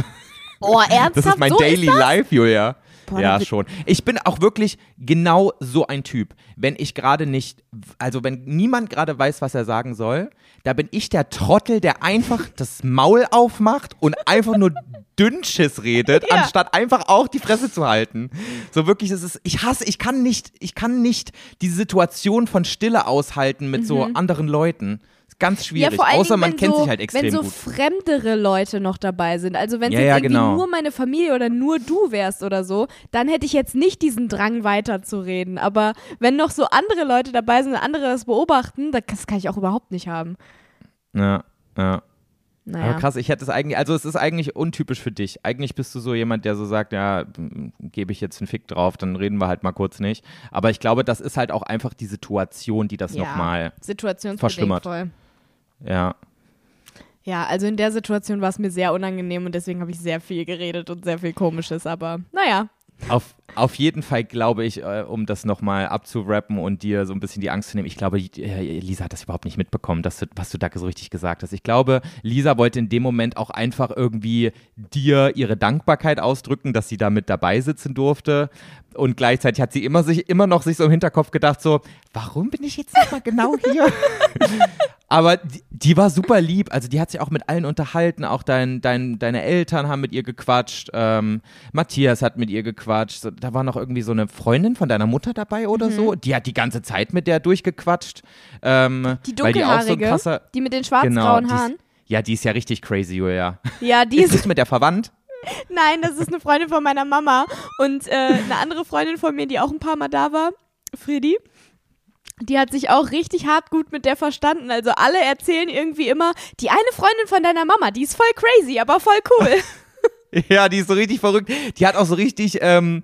Oh, ernsthaft? Das ist mein so Daily ist? Life, Julia. Boah, ja, schon. Ich bin auch wirklich genau so ein Typ. Wenn ich gerade nicht, also wenn niemand gerade weiß, was er sagen soll, da bin ich der Trottel, der einfach das Maul aufmacht und einfach nur Dünnschiss redet, Ja. anstatt einfach auch die Fresse zu halten. So wirklich, es ist, ich hasse, ich kann nicht, ich kann nicht die Situation von Stille aushalten mit so anderen Leuten. Ganz schwierig. Ja, Außer Dingen, man kennt so, sich halt extrem Wenn so gut. fremdere Leute noch dabei sind, also wenn es Ja, ja, irgendwie genau. nur meine Familie oder nur du wärst oder so, dann hätte ich jetzt nicht diesen Drang weiterzureden. Aber wenn noch so andere Leute dabei sind und andere das beobachten, das kann ich auch überhaupt nicht haben. Ja, ja. Naja. Aber krass, ich hätte es eigentlich, also es ist eigentlich untypisch für dich. Eigentlich bist du so jemand, der so sagt, ja, gebe ich jetzt einen Fick drauf, dann reden wir halt mal kurz nicht. Aber ich glaube, das ist halt auch einfach die Situation, die das ja, nochmal, verschlimmert. voll. Ja. Ja, also in der Situation war es mir sehr unangenehm und deswegen habe ich sehr viel geredet und sehr viel Komisches, aber naja. Auf, auf jeden Fall glaube ich, äh, um das nochmal abzurappen und dir so ein bisschen die Angst zu nehmen, ich glaube, äh, Lisa hat das überhaupt nicht mitbekommen, dass du, was du da so richtig gesagt hast. Ich glaube, Lisa wollte in dem Moment auch einfach irgendwie dir ihre Dankbarkeit ausdrücken, dass sie da mit dabei sitzen durfte. Und gleichzeitig hat sie immer, sich, immer noch sich so im Hinterkopf gedacht, so, warum bin ich jetzt nochmal genau hier? Aber die, die war super lieb. Also die hat sich auch mit allen unterhalten. Auch dein, dein, deine Eltern haben mit ihr gequatscht. Ähm, Matthias hat mit ihr gequatscht. Da war noch irgendwie so eine Freundin von deiner Mutter dabei oder Mhm. so. Die hat die ganze Zeit mit der durchgequatscht. Ähm, Die weil die so dunkelhaarige, krasser, die mit den genau, schwarz-grauen ist- Haaren. Ja, die ist ja richtig crazy, Julia. Ja, die Ist ist mit der verwandt? Nein, das ist eine Freundin von meiner Mama und äh, eine andere Freundin von mir, die auch ein paar Mal da war, Friedi. Die hat sich auch richtig hart gut mit der verstanden. Also alle erzählen irgendwie immer, die eine Freundin von deiner Mama, die ist voll crazy, aber voll cool. Ja, die ist so richtig verrückt. Die hat auch so richtig, ähm,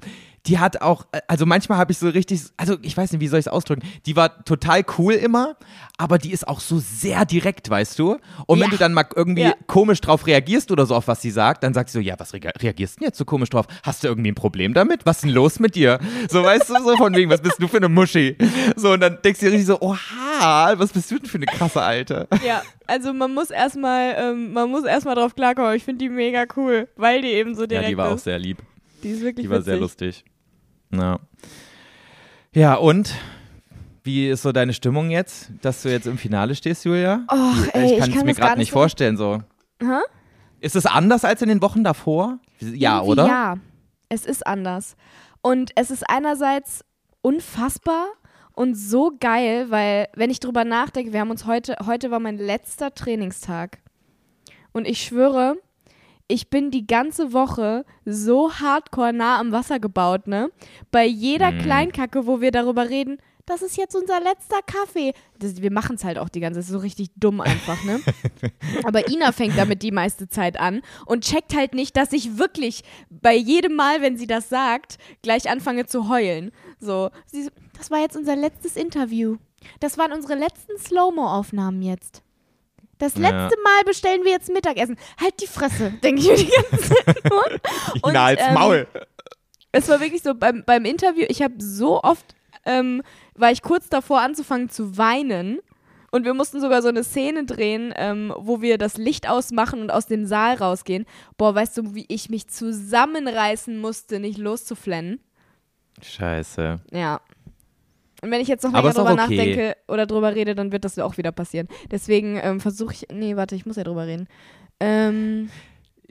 die hat auch, äh, also manchmal habe ich so richtig, also ich weiß nicht, wie soll ich es ausdrücken. Die war total cool immer, aber die ist auch so sehr direkt, weißt du? Und wenn Ja. du dann mal irgendwie Ja. komisch drauf reagierst oder so auf was sie sagt, dann sagst du so, ja, was rea- reagierst du denn jetzt so komisch drauf? Hast du irgendwie ein Problem damit? Was ist denn los mit dir? So, weißt du, so von wegen, was bist du für eine Muschi? So, und dann denkst du dir richtig so, oha, was bist du denn für eine krasse Alte? ja, also man muss erstmal, ähm, man muss erstmal drauf klarkommen. Ich finde die mega coll, weil die eben so direkt ja, die war auch ist. sehr lieb. Die ist wirklich Die war witzig. sehr lustig. Ja. Ja, und wie ist so deine Stimmung jetzt, dass du jetzt im Finale stehst, Julia? Wie- ey, ich kann es mir gerade nicht nicht so- vorstellen so. Hä? Ist es anders als in den Wochen davor? Ja, Irgendwie oder? Ja, es ist anders. Und es ist einerseits unfassbar und so geil, weil, wenn ich drüber nachdenke, wir haben uns heute, heute war mein letzter Trainingstag. Und ich schwöre, ich bin die ganze Woche so hardcore nah am Wasser gebaut, ne? Bei jeder Mhm. Kleinkacke, wo wir darüber reden, das ist jetzt unser letzter Kaffee. Das, wir machen es halt auch die ganze Zeit, so richtig dumm einfach, ne? Aber Ina fängt damit die meiste Zeit an und checkt halt nicht, dass ich wirklich bei jedem Mal, wenn sie das sagt, gleich anfange zu heulen. So, sie so, das war jetzt unser letztes Interview. Das waren unsere letzten Slow-Mo-Aufnahmen jetzt. Das Ja. letzte Mal bestellen wir jetzt Mittagessen. Halt die Fresse, denke ich mir die ganze Zeit nur. Und, Na, als ähm, Maul. es war wirklich so beim, beim Interview, ich habe so oft, ähm, war ich kurz davor anzufangen zu weinen. Und wir mussten sogar so eine Szene drehen, ähm, wo wir das Licht ausmachen und aus dem Saal rausgehen. Boah, weißt du, wie ich mich zusammenreißen musste, nicht loszuflennen? Scheiße. Ja. Und wenn ich jetzt noch länger drüber okay. nachdenke oder drüber rede, dann wird das auch wieder passieren. Deswegen ähm, versuche ich. Nee, warte, ich muss ja drüber reden. Ähm,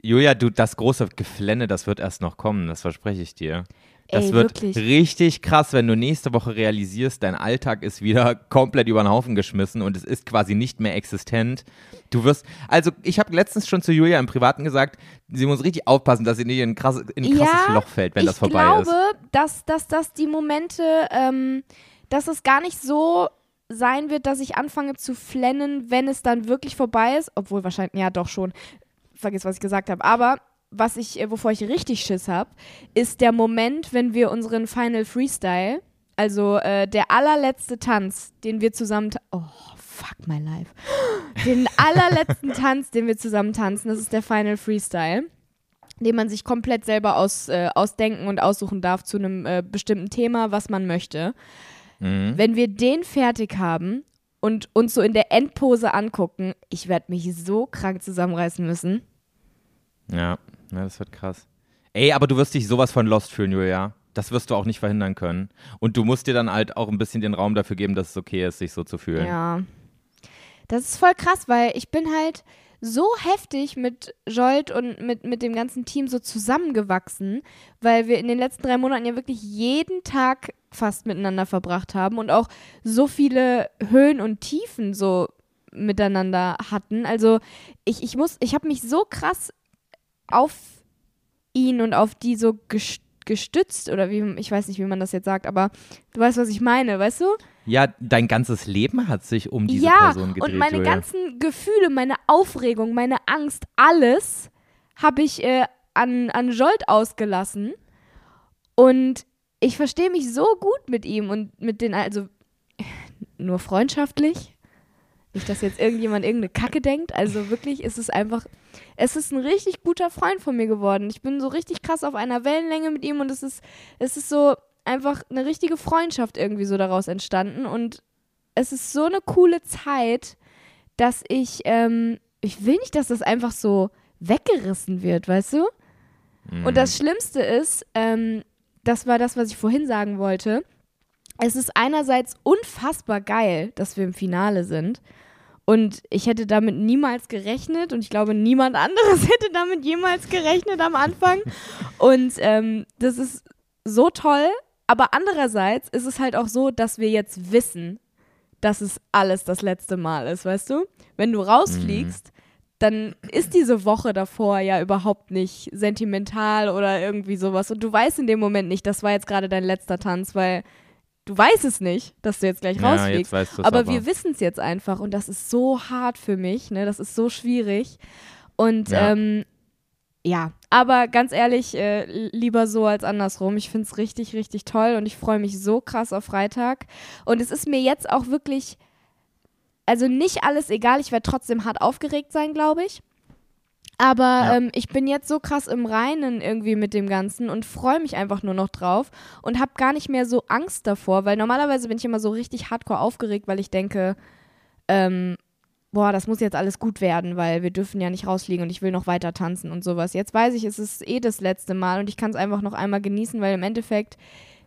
Julia, du, das große Geflenne, das wird erst noch kommen, das verspreche ich dir. Das Ey, wird wirklich. richtig krass, wenn du nächste Woche realisierst, dein Alltag ist wieder komplett über den Haufen geschmissen und es ist quasi nicht mehr existent. Du wirst, also ich habe letztens schon zu Julia im Privaten gesagt, sie muss richtig aufpassen, dass sie nicht in ein, krass, in ein krasses Ja, Loch fällt, wenn ich das vorbei glaube, ist. dass, dass, dass die Momente, ähm, dass es gar nicht so sein wird, dass ich anfange zu flennen, wenn es dann wirklich vorbei ist. Obwohl wahrscheinlich, ja doch schon. Vergiss, was ich gesagt habe. Aber was ich, äh, wovor ich richtig Schiss habe, ist der Moment, wenn wir unseren Final Freestyle, also äh, der allerletzte Tanz, den wir zusammen, oh fuck my life, den allerletzten Tanz, den wir zusammen tanzen, das ist der Final Freestyle den man sich komplett selber aus, äh, ausdenken und aussuchen darf zu einem äh, bestimmten Thema, was man möchte. Mhm. Wenn wir den fertig haben und uns so in der Endpose angucken, ich werde mich so krank zusammenreißen müssen. Ja, ja, das wird krass. Ey, aber du wirst dich sowas von lost fühlen, Julia. Das wirst du auch nicht verhindern können. Und du musst dir dann halt auch ein bisschen den Raum dafür geben, dass es okay ist, sich so zu fühlen. Ja. Das ist voll krass, weil ich bin halt so heftig mit Jolt und mit, mit dem ganzen Team so zusammengewachsen, weil wir in den letzten drei Monaten ja wirklich jeden Tag fast miteinander verbracht haben und auch so viele Höhen und Tiefen so miteinander hatten. Also ich, ich muss, ich habe mich so krass auf ihn und auf die so gest- gestützt oder wie, ich weiß nicht, wie man das jetzt sagt, aber du weißt, was ich meine, weißt du? Ja, dein ganzes Leben hat sich um diese ja, Person gedreht, und meine Julia. ganzen Gefühle, meine Aufregung, meine Angst, alles habe ich äh, an, an Jolt ausgelassen. Und ich verstehe mich so gut mit ihm und mit den, also nur freundschaftlich. Nicht, dass jetzt irgendjemand irgendeine Kacke denkt. Also wirklich ist es einfach, es ist ein richtig guter Freund von mir geworden. Ich bin so richtig krass auf einer Wellenlänge mit ihm und es ist, es ist so einfach eine richtige Freundschaft irgendwie so daraus entstanden. Und es ist so eine coole Zeit, dass ich, ähm, ich will nicht, dass das einfach so weggerissen wird, weißt du? Mhm. Und das Schlimmste ist, ähm, das war das, was ich vorhin sagen wollte. Es ist einerseits unfassbar geil, dass wir im Finale sind. Und ich hätte damit niemals gerechnet und ich glaube, niemand anderes hätte damit jemals gerechnet am Anfang. Und ähm, das ist so toll, aber andererseits ist es halt auch so, dass wir jetzt wissen, dass es alles das letzte Mal ist, weißt du? Wenn du rausfliegst, dann ist diese Woche davor ja überhaupt nicht sentimental oder irgendwie sowas. Und du weißt in dem Moment nicht, das war jetzt gerade dein letzter Tanz, weil du weißt es nicht, dass du jetzt gleich Ja, rausfliegst. jetzt aber, aber. wir wissen es jetzt einfach und das ist so hart für mich, ne? Das ist so schwierig. Und Ja. ähm, ja, aber ganz ehrlich, äh, lieber so als andersrum. Ich finde es richtig, richtig toll und ich freue mich so krass auf Freitag. Und es ist mir jetzt auch wirklich, also nicht alles egal. Ich werde trotzdem hart aufgeregt sein, glaube ich. Aber Ja. ähm, ich bin jetzt so krass im Reinen irgendwie mit dem Ganzen und freue mich einfach nur noch drauf und habe gar nicht mehr so Angst davor, weil normalerweise bin ich immer so richtig hardcore aufgeregt, weil ich denke, ähm, boah, das muss jetzt alles gut werden, weil wir dürfen ja nicht rausfliegen und ich will noch weiter tanzen und sowas. Jetzt weiß ich, es ist eh das letzte Mal und ich kann es einfach noch einmal genießen, weil im Endeffekt,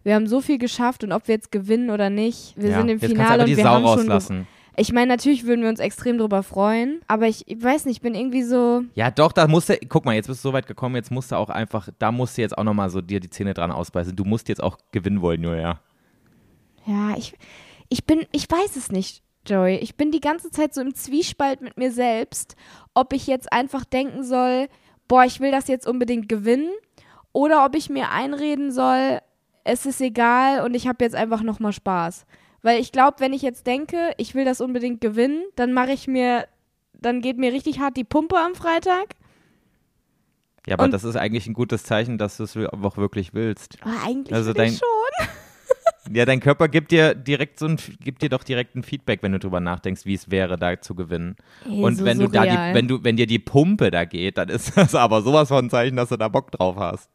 wir haben so viel geschafft und ob wir jetzt gewinnen oder nicht, wir ja, sind im Finale und wir Sau haben schon rauslassen. ich meine, natürlich würden wir uns extrem drüber freuen, aber ich, ich weiß nicht, ich bin irgendwie so, Ja, doch, da musst du, guck mal, jetzt bist du so weit gekommen, jetzt musst du auch einfach, da musst du jetzt auch nochmal so dir die Zähne dran ausbeißen. Du musst jetzt auch gewinnen wollen, Julia. ja, ich, ich bin, ich weiß es nicht, Joey. Ich bin die ganze Zeit so im Zwiespalt mit mir selbst, ob ich jetzt einfach denken soll, boah, ich will das jetzt unbedingt gewinnen, oder ob ich mir einreden soll, es ist egal und ich habe jetzt einfach nochmal Spaß. Weil ich glaube, wenn ich jetzt denke, ich will das unbedingt gewinnen, dann mache ich mir, dann geht mir richtig hart die Pumpe am Freitag. Ja, aber Und- das ist eigentlich ein gutes Zeichen, dass du es auch wirklich willst. Aber eigentlich Also dein- schon. Ja, dein Körper gibt dir direkt so ein, gibt dir doch direkt ein Feedback, wenn du drüber nachdenkst, wie es wäre, da zu gewinnen. Ey, Und so wenn du da die, surreal. wenn du, wenn dir die Pumpe da geht, dann ist das aber sowas von ein Zeichen, dass du da Bock drauf hast.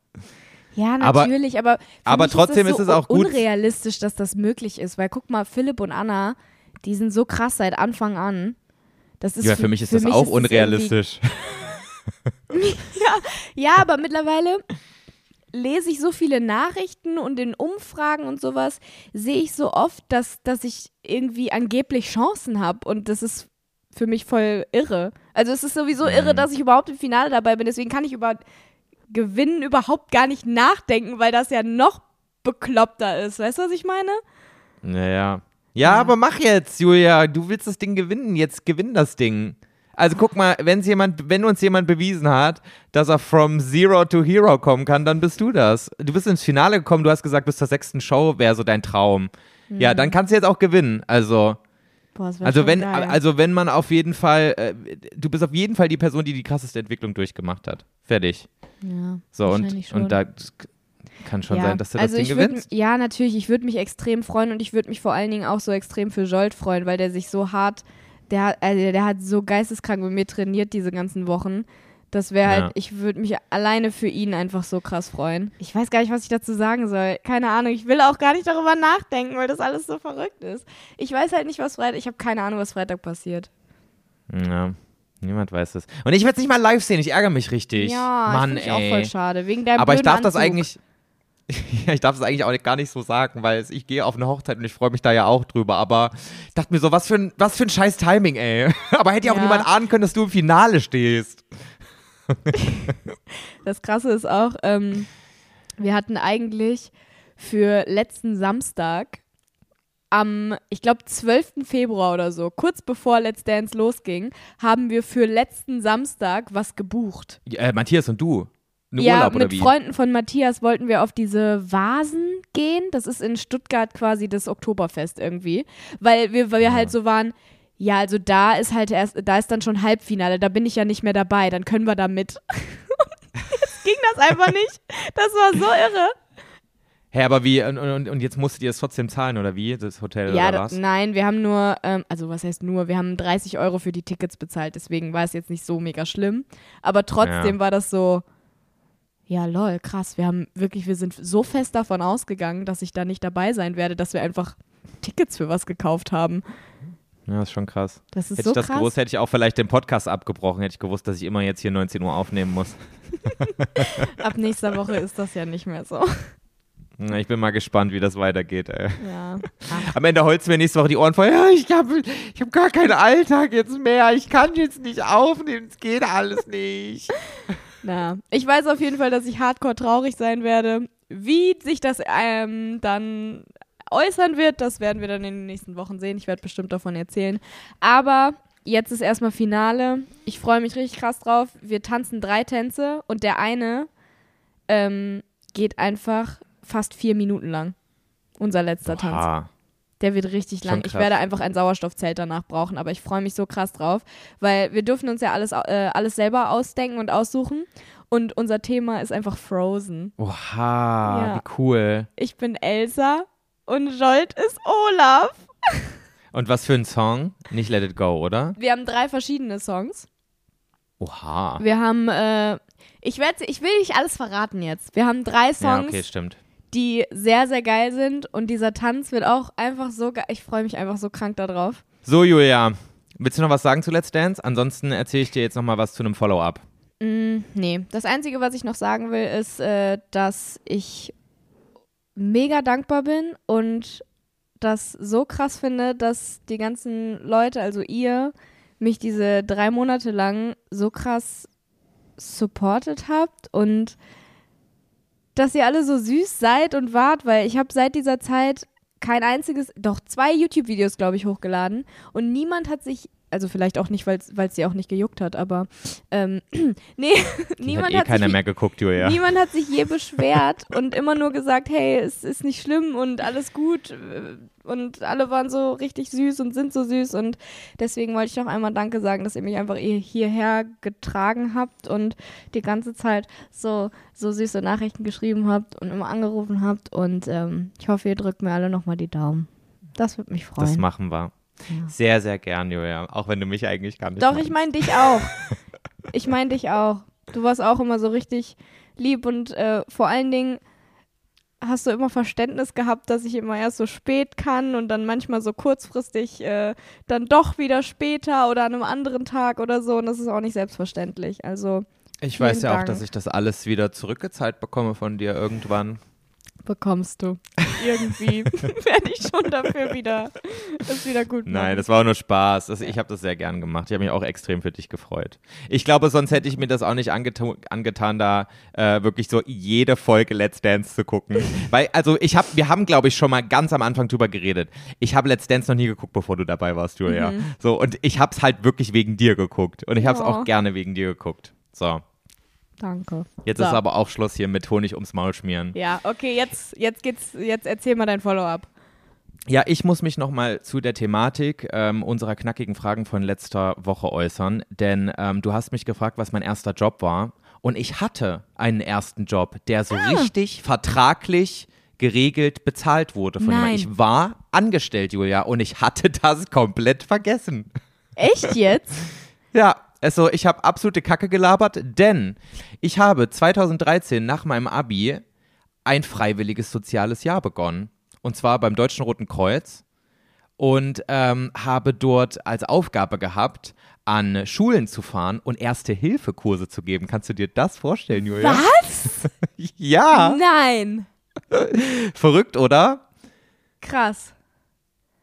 Ja, Aber- natürlich, aber, für aber mich trotzdem ist, ist das es so auch gut- unrealistisch, dass das möglich ist, weil guck mal, Philipp und Anna, die sind so krass seit Anfang an. Das ist ja, für mich ist das auch irgendwie- unrealistisch. Ja, aber mittlerweile lese ich so viele Nachrichten und in Umfragen und sowas sehe ich so oft, dass, dass ich irgendwie angeblich Chancen habe und das ist für mich voll irre. Also es ist sowieso irre, Mhm. dass ich überhaupt im Finale dabei bin, deswegen kann ich über Gewinnen überhaupt gar nicht nachdenken, weil das ja noch bekloppter ist. Weißt du, was ich meine? Naja. Ja, aber mach jetzt, Julia. Du willst das Ding gewinnen. Jetzt gewinn das Ding. Also guck mal, wenn's jemand, wenn uns jemand bewiesen hat, dass er from Zero to Hero kommen kann, dann bist du das. Du bist ins Finale gekommen, du hast gesagt, bis zur sechsten Show wäre so dein Traum. Ja, dann kannst du jetzt auch gewinnen. Also, Boah, das also wenn, geil. also wenn man auf jeden Fall, äh, du bist auf jeden Fall die Person, die die krasseste Entwicklung durchgemacht hat. Fertig. ja, So und, schon. und da kann schon ja. sein, dass du das also Ding ich würd, gewinnst. Ja, natürlich. Ich würde mich extrem freuen und ich würde mich vor allen Dingen auch so extrem für Jolt freuen, weil der sich so hart, der, hat- also der hat so geisteskrank mit mir trainiert diese ganzen Wochen. Das wäre Ja. halt, ich würde mich alleine für ihn einfach so krass freuen. Ich weiß gar nicht, was ich dazu sagen soll. Keine Ahnung. Ich will auch gar nicht darüber nachdenken, weil das alles so verrückt ist. Ich weiß halt nicht, was Freitag, ich habe keine Ahnung, was Freitag passiert. Ja, niemand weiß es. Und ich werde es nicht mal live sehen, ich ärgere mich richtig. Ja, Mann, ich ey. auch voll schade. Wegen deinem Aber ich darf das Anzug. eigentlich. Ja, ich darf das eigentlich auch gar nicht so sagen, weil es, ich gehe auf eine Hochzeit und ich freue mich da ja auch drüber. Aber ich dachte mir so, was für ein, was für ein scheiß Timing, ey. Aber hätte ja auch niemand ahnen können, dass du im Finale stehst. Das Krasse ist auch, ähm, wir hatten eigentlich für letzten Samstag am, ich glaube, 12. Februar oder so, kurz bevor Let's Dance losging, haben wir für letzten Samstag was gebucht. Äh, Matthias und du. Eine ja, Urlaub mit? Freunden von Matthias wollten wir auf diese Vasen gehen. Das ist in Stuttgart quasi das Oktoberfest irgendwie. Weil wir, weil wir halt so waren, ja, also da ist halt erst, da ist dann schon Halbfinale, da bin ich ja nicht mehr dabei, dann können wir da mit. Jetzt ging das einfach nicht. Das war so irre. Hä, aber wie? Und, und, und jetzt musstet ihr es trotzdem zahlen, oder wie? Das Hotel Ja, oder was? nein, wir haben nur, ähm, also was heißt nur, wir haben 30 Euro für die Tickets bezahlt, deswegen war es jetzt nicht so mega schlimm. Aber trotzdem Ja. war das so, ja lol, krass, wir haben wirklich, wir sind so fest davon ausgegangen, dass ich da nicht dabei sein werde, dass wir einfach Tickets für was gekauft haben. Ja, ist schon krass. Das ist Hätte so ich das krass. gewusst, hätte ich auch vielleicht den Podcast abgebrochen, hätte ich gewusst, dass ich immer jetzt hier 19 Uhr aufnehmen muss. Ab nächster Woche ist das ja nicht mehr so. Na, Ich bin mal gespannt, wie das weitergeht, ey. Ja. Am Ende holst du mir nächste Woche die Ohren voll. Ja, ich habe ich hab gar keinen Alltag jetzt mehr. Ich kann jetzt nicht aufnehmen. Es geht alles nicht. Na, ich weiß auf jeden Fall, dass ich hardcore traurig sein werde. Wie sich das ähm, dann äußern wird, das werden wir dann in den nächsten Wochen sehen. Ich werde bestimmt davon erzählen. Aber jetzt ist erstmal Finale. Ich freue mich richtig krass drauf. Wir tanzen drei Tänze und der eine ähm, geht einfach fast vier Minuten lang. Unser letzter Tanz. Der wird richtig Schon lang. Ich werde einfach ein Sauerstoffzelt danach brauchen, aber ich freue mich so krass drauf, weil wir dürfen uns ja alles, äh, alles selber ausdenken und aussuchen. Und unser Thema ist einfach Frozen. Oha, Ja. wie cool. Ich bin Elsa und Jolt ist Olaf. Und was für ein Song? Nicht Let It Go, oder? Wir haben drei verschiedene Songs. Oha. Wir haben, äh, ich werde, ich will nicht alles verraten jetzt. Wir haben drei Ja, Songs, okay, stimmt. Die sehr, sehr geil sind und dieser Tanz wird auch einfach so geil. Ich freue mich einfach so krank darauf. So, Julia, willst du noch was sagen zu Let's Dance? Ansonsten erzähle ich dir jetzt noch mal was zu einem Follow-up. Mm, nee, das Einzige, was ich noch sagen will, ist, äh, dass ich mega dankbar bin und das so krass finde, dass die ganzen Leute, also ihr, mich diese drei Monate lang so krass supportet habt und dass ihr alle so süß seid und wart, weil ich habe seit dieser Zeit kein einziges, doch zwei YouTube-Videos, glaube ich, hochgeladen und niemand hat sich, also vielleicht auch nicht, weil es sie auch nicht gejuckt hat, aber ähm, nee, niemand hat eh hat keiner sich, mehr geguckt, Julia. Niemand hat sich je beschwert und immer nur gesagt, hey, es ist nicht schlimm und alles gut. Und alle waren so richtig süß und sind so süß. Und deswegen wollte ich noch einmal Danke sagen, dass ihr mich einfach eh hierher getragen habt und die ganze Zeit so, so süße Nachrichten geschrieben habt und immer angerufen habt. Und ähm, ich hoffe, ihr drückt mir alle nochmal die Daumen. Das würde mich freuen. Das machen wir. Ja. Sehr, sehr gern, Julia. Auch wenn du mich eigentlich gar nicht Doch, magst. ich meine dich auch. Ich meine dich auch. Du warst auch immer so richtig lieb und äh, vor allen Dingen hast du immer Verständnis gehabt, dass ich immer erst so spät kann und dann manchmal so kurzfristig äh, dann doch wieder später oder an einem anderen Tag oder so. Und das ist auch nicht selbstverständlich. Also Ich weiß ja auch, Dank. dass ich das alles wieder zurückgezahlt bekomme von dir irgendwann. Bekommst du. Irgendwie werde ich schon dafür wieder das wieder gut machen. Nein, das war auch nur Spaß. Das, ich habe das sehr gern gemacht. Ich habe mich auch extrem für dich gefreut. Ich glaube, sonst hätte ich mir das auch nicht angetu angetan, da äh, wirklich so jede Folge Let's Dance zu gucken. Weil, also ich habe, wir haben, glaube ich, schon mal ganz am Anfang drüber geredet. Ich habe Let's Dance noch nie geguckt, bevor du dabei warst, Julia. Mhm. So, und ich habe es halt wirklich wegen dir geguckt. Und ich habe es Oh. auch gerne wegen dir geguckt. So, Danke. jetzt So. ist aber auch Schluss hier mit Honig ums Maul schmieren. Ja, okay, jetzt, jetzt geht's, jetzt erzähl mal dein Follow-up. Ja, ich muss mich nochmal zu der Thematik ähm, unserer knackigen Fragen von letzter Woche äußern, denn ähm, du hast mich gefragt, was mein erster Job war. Und ich hatte einen ersten Job, der so richtig vertraglich geregelt bezahlt wurde von Nein. jemandem. Ich war angestellt, Julia, und ich hatte das komplett vergessen. Echt jetzt? Ja, also ich habe absolute Kacke gelabert, denn ich habe 2013 nach meinem Abi ein freiwilliges soziales Jahr begonnen. Und zwar beim Deutschen Roten Kreuz. Und ähm, habe dort als Aufgabe gehabt, an Schulen zu fahren und Erste-Hilfe-Kurse zu geben. Kannst du dir das vorstellen, Julia? Was? Ja, Nein. verrückt, oder? Krass.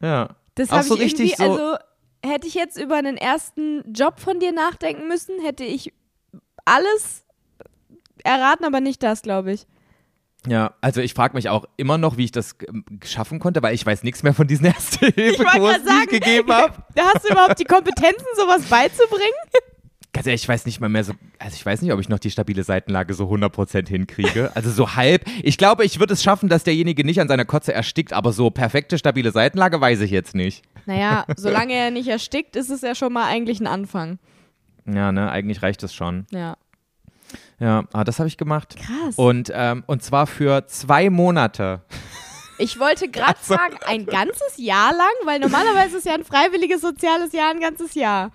Ja. Das habe so ich irgendwie, richtig so- also hätte ich jetzt über einen ersten Job von dir nachdenken müssen, hätte ich alles erraten, aber nicht das, glaube ich. Ja, also ich frage mich auch immer noch, wie ich das ähm, schaffen konnte, weil ich weiß nichts mehr von diesen Erste-Hilfe-Kursen, die ich gegeben habe. da hast du überhaupt die Kompetenzen, sowas beizubringen? Ganz ehrlich, ich weiß nicht mal mehr so, also ich weiß nicht, ob ich noch die stabile Seitenlage so 100% hinkriege. Also so halb. Ich glaube, ich würde es schaffen, dass derjenige nicht an seiner Kotze erstickt, aber so perfekte stabile Seitenlage weiß ich jetzt nicht. Naja, solange er nicht erstickt, ist es ja schon mal eigentlich ein Anfang. Ja, ne, eigentlich reicht es schon. Ja. Ja, aber das habe ich gemacht. Krass. Und, ähm, und zwar für zwei Monate. Ich wollte gerade Also- fragen, ein ganzes Jahr lang? Weil normalerweise ist ja ein freiwilliges soziales Jahr ein ganzes Jahr.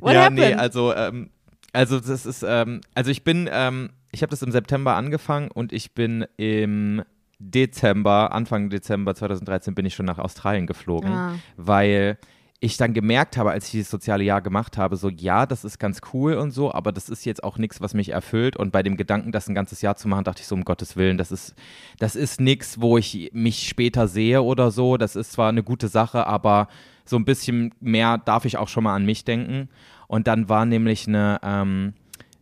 What ja, happened? nee, also, ähm, also das ist, ähm, also ich bin, ähm, ich habe das im September angefangen und ich bin im Dezember, Anfang Dezember 2013 bin ich schon nach Australien geflogen, Ah. weil ich dann gemerkt habe, als ich das soziale Jahr gemacht habe, so ja, das ist ganz cool und so, aber das ist jetzt auch nichts, was mich erfüllt. Und bei dem Gedanken, das ein ganzes Jahr zu machen, dachte ich so, um Gottes Willen, das ist, das ist nichts, wo ich mich später sehe oder so. Das ist zwar eine gute Sache, aber so ein bisschen mehr darf ich auch schon mal an mich denken. Und dann war nämlich eine, ähm,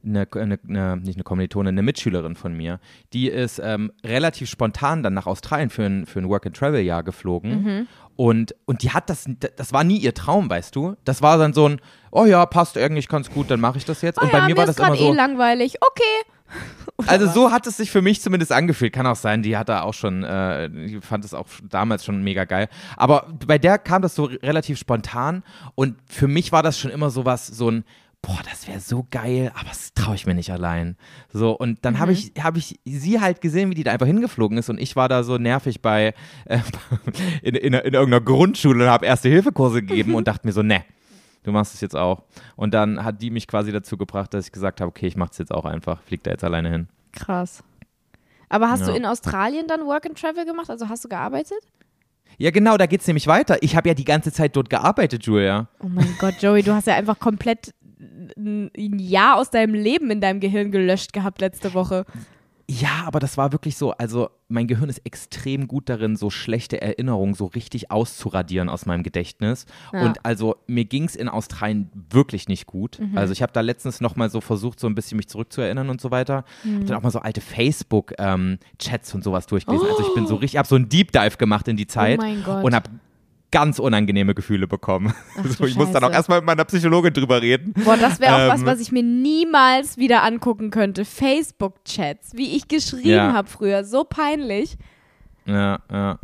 eine, eine, eine, nicht eine Kommilitone, eine Mitschülerin von mir, die ist ähm, relativ spontan dann nach Australien für ein, für ein Work-and-Travel-Jahr geflogen. Mhm. Und, und die hat das, das war nie ihr Traum, weißt du? Das war dann so ein, oh ja, passt eigentlich ganz gut, dann mache ich das jetzt. Oh und bei ja, mir war das ist gerade immer so. eh langweilig. Okay. Also so hat es sich für mich zumindest angefühlt. Kann auch sein, die hat da auch schon, äh, die fand es auch damals schon mega geil. Aber bei der kam das so relativ spontan und für mich war das schon immer so was, so ein, boah, das wäre so geil, aber das traue ich mir nicht allein. So, und dann habe ich, hab ich sie halt gesehen, wie die da einfach hingeflogen ist und ich war da so nervig bei, äh, in, in, in irgendeiner Grundschule und habe Erste-Hilfe-Kurse gegeben und dachte mir so, ne. Du machst es jetzt auch. Und dann hat die mich quasi dazu gebracht, dass ich gesagt habe, okay, ich mach's jetzt auch einfach. Flieg da jetzt alleine hin. Krass. Aber hast Ja. du in Australien dann Work and Travel gemacht? Also hast du gearbeitet? Ja, genau, da geht's nämlich weiter. Ich habe ja die ganze Zeit dort gearbeitet, Julia. Oh mein Gott, Joey, du hast ja einfach komplett ein Jahr aus deinem Leben in deinem Gehirn gelöscht gehabt letzte Woche. Ja, aber das war wirklich so, also mein Gehirn ist extrem gut darin, so schlechte Erinnerungen so richtig auszuradieren aus meinem Gedächtnis. Ja. Und also mir ging's in Australien wirklich nicht gut. Mhm. Also ich habe da letztens noch mal so versucht, so ein bisschen mich zurückzuerinnern und so weiter. Mhm. Hab dann auch mal so alte Facebook-Chats und sowas durchgelesen. Also ich bin so richtig, ich habe so einen Deep Dive gemacht in die Zeit Oh mein Gott. und habe ganz unangenehme Gefühle bekommen. Ach so, ich muss dann auch Scheiße. erstmal mit meiner Psychologin drüber reden. Boah, das wäre auch was, Ähm, was ich mir niemals wieder angucken könnte. Facebook-Chats, wie ich geschrieben Ja. habe früher. So peinlich. Ja, ja.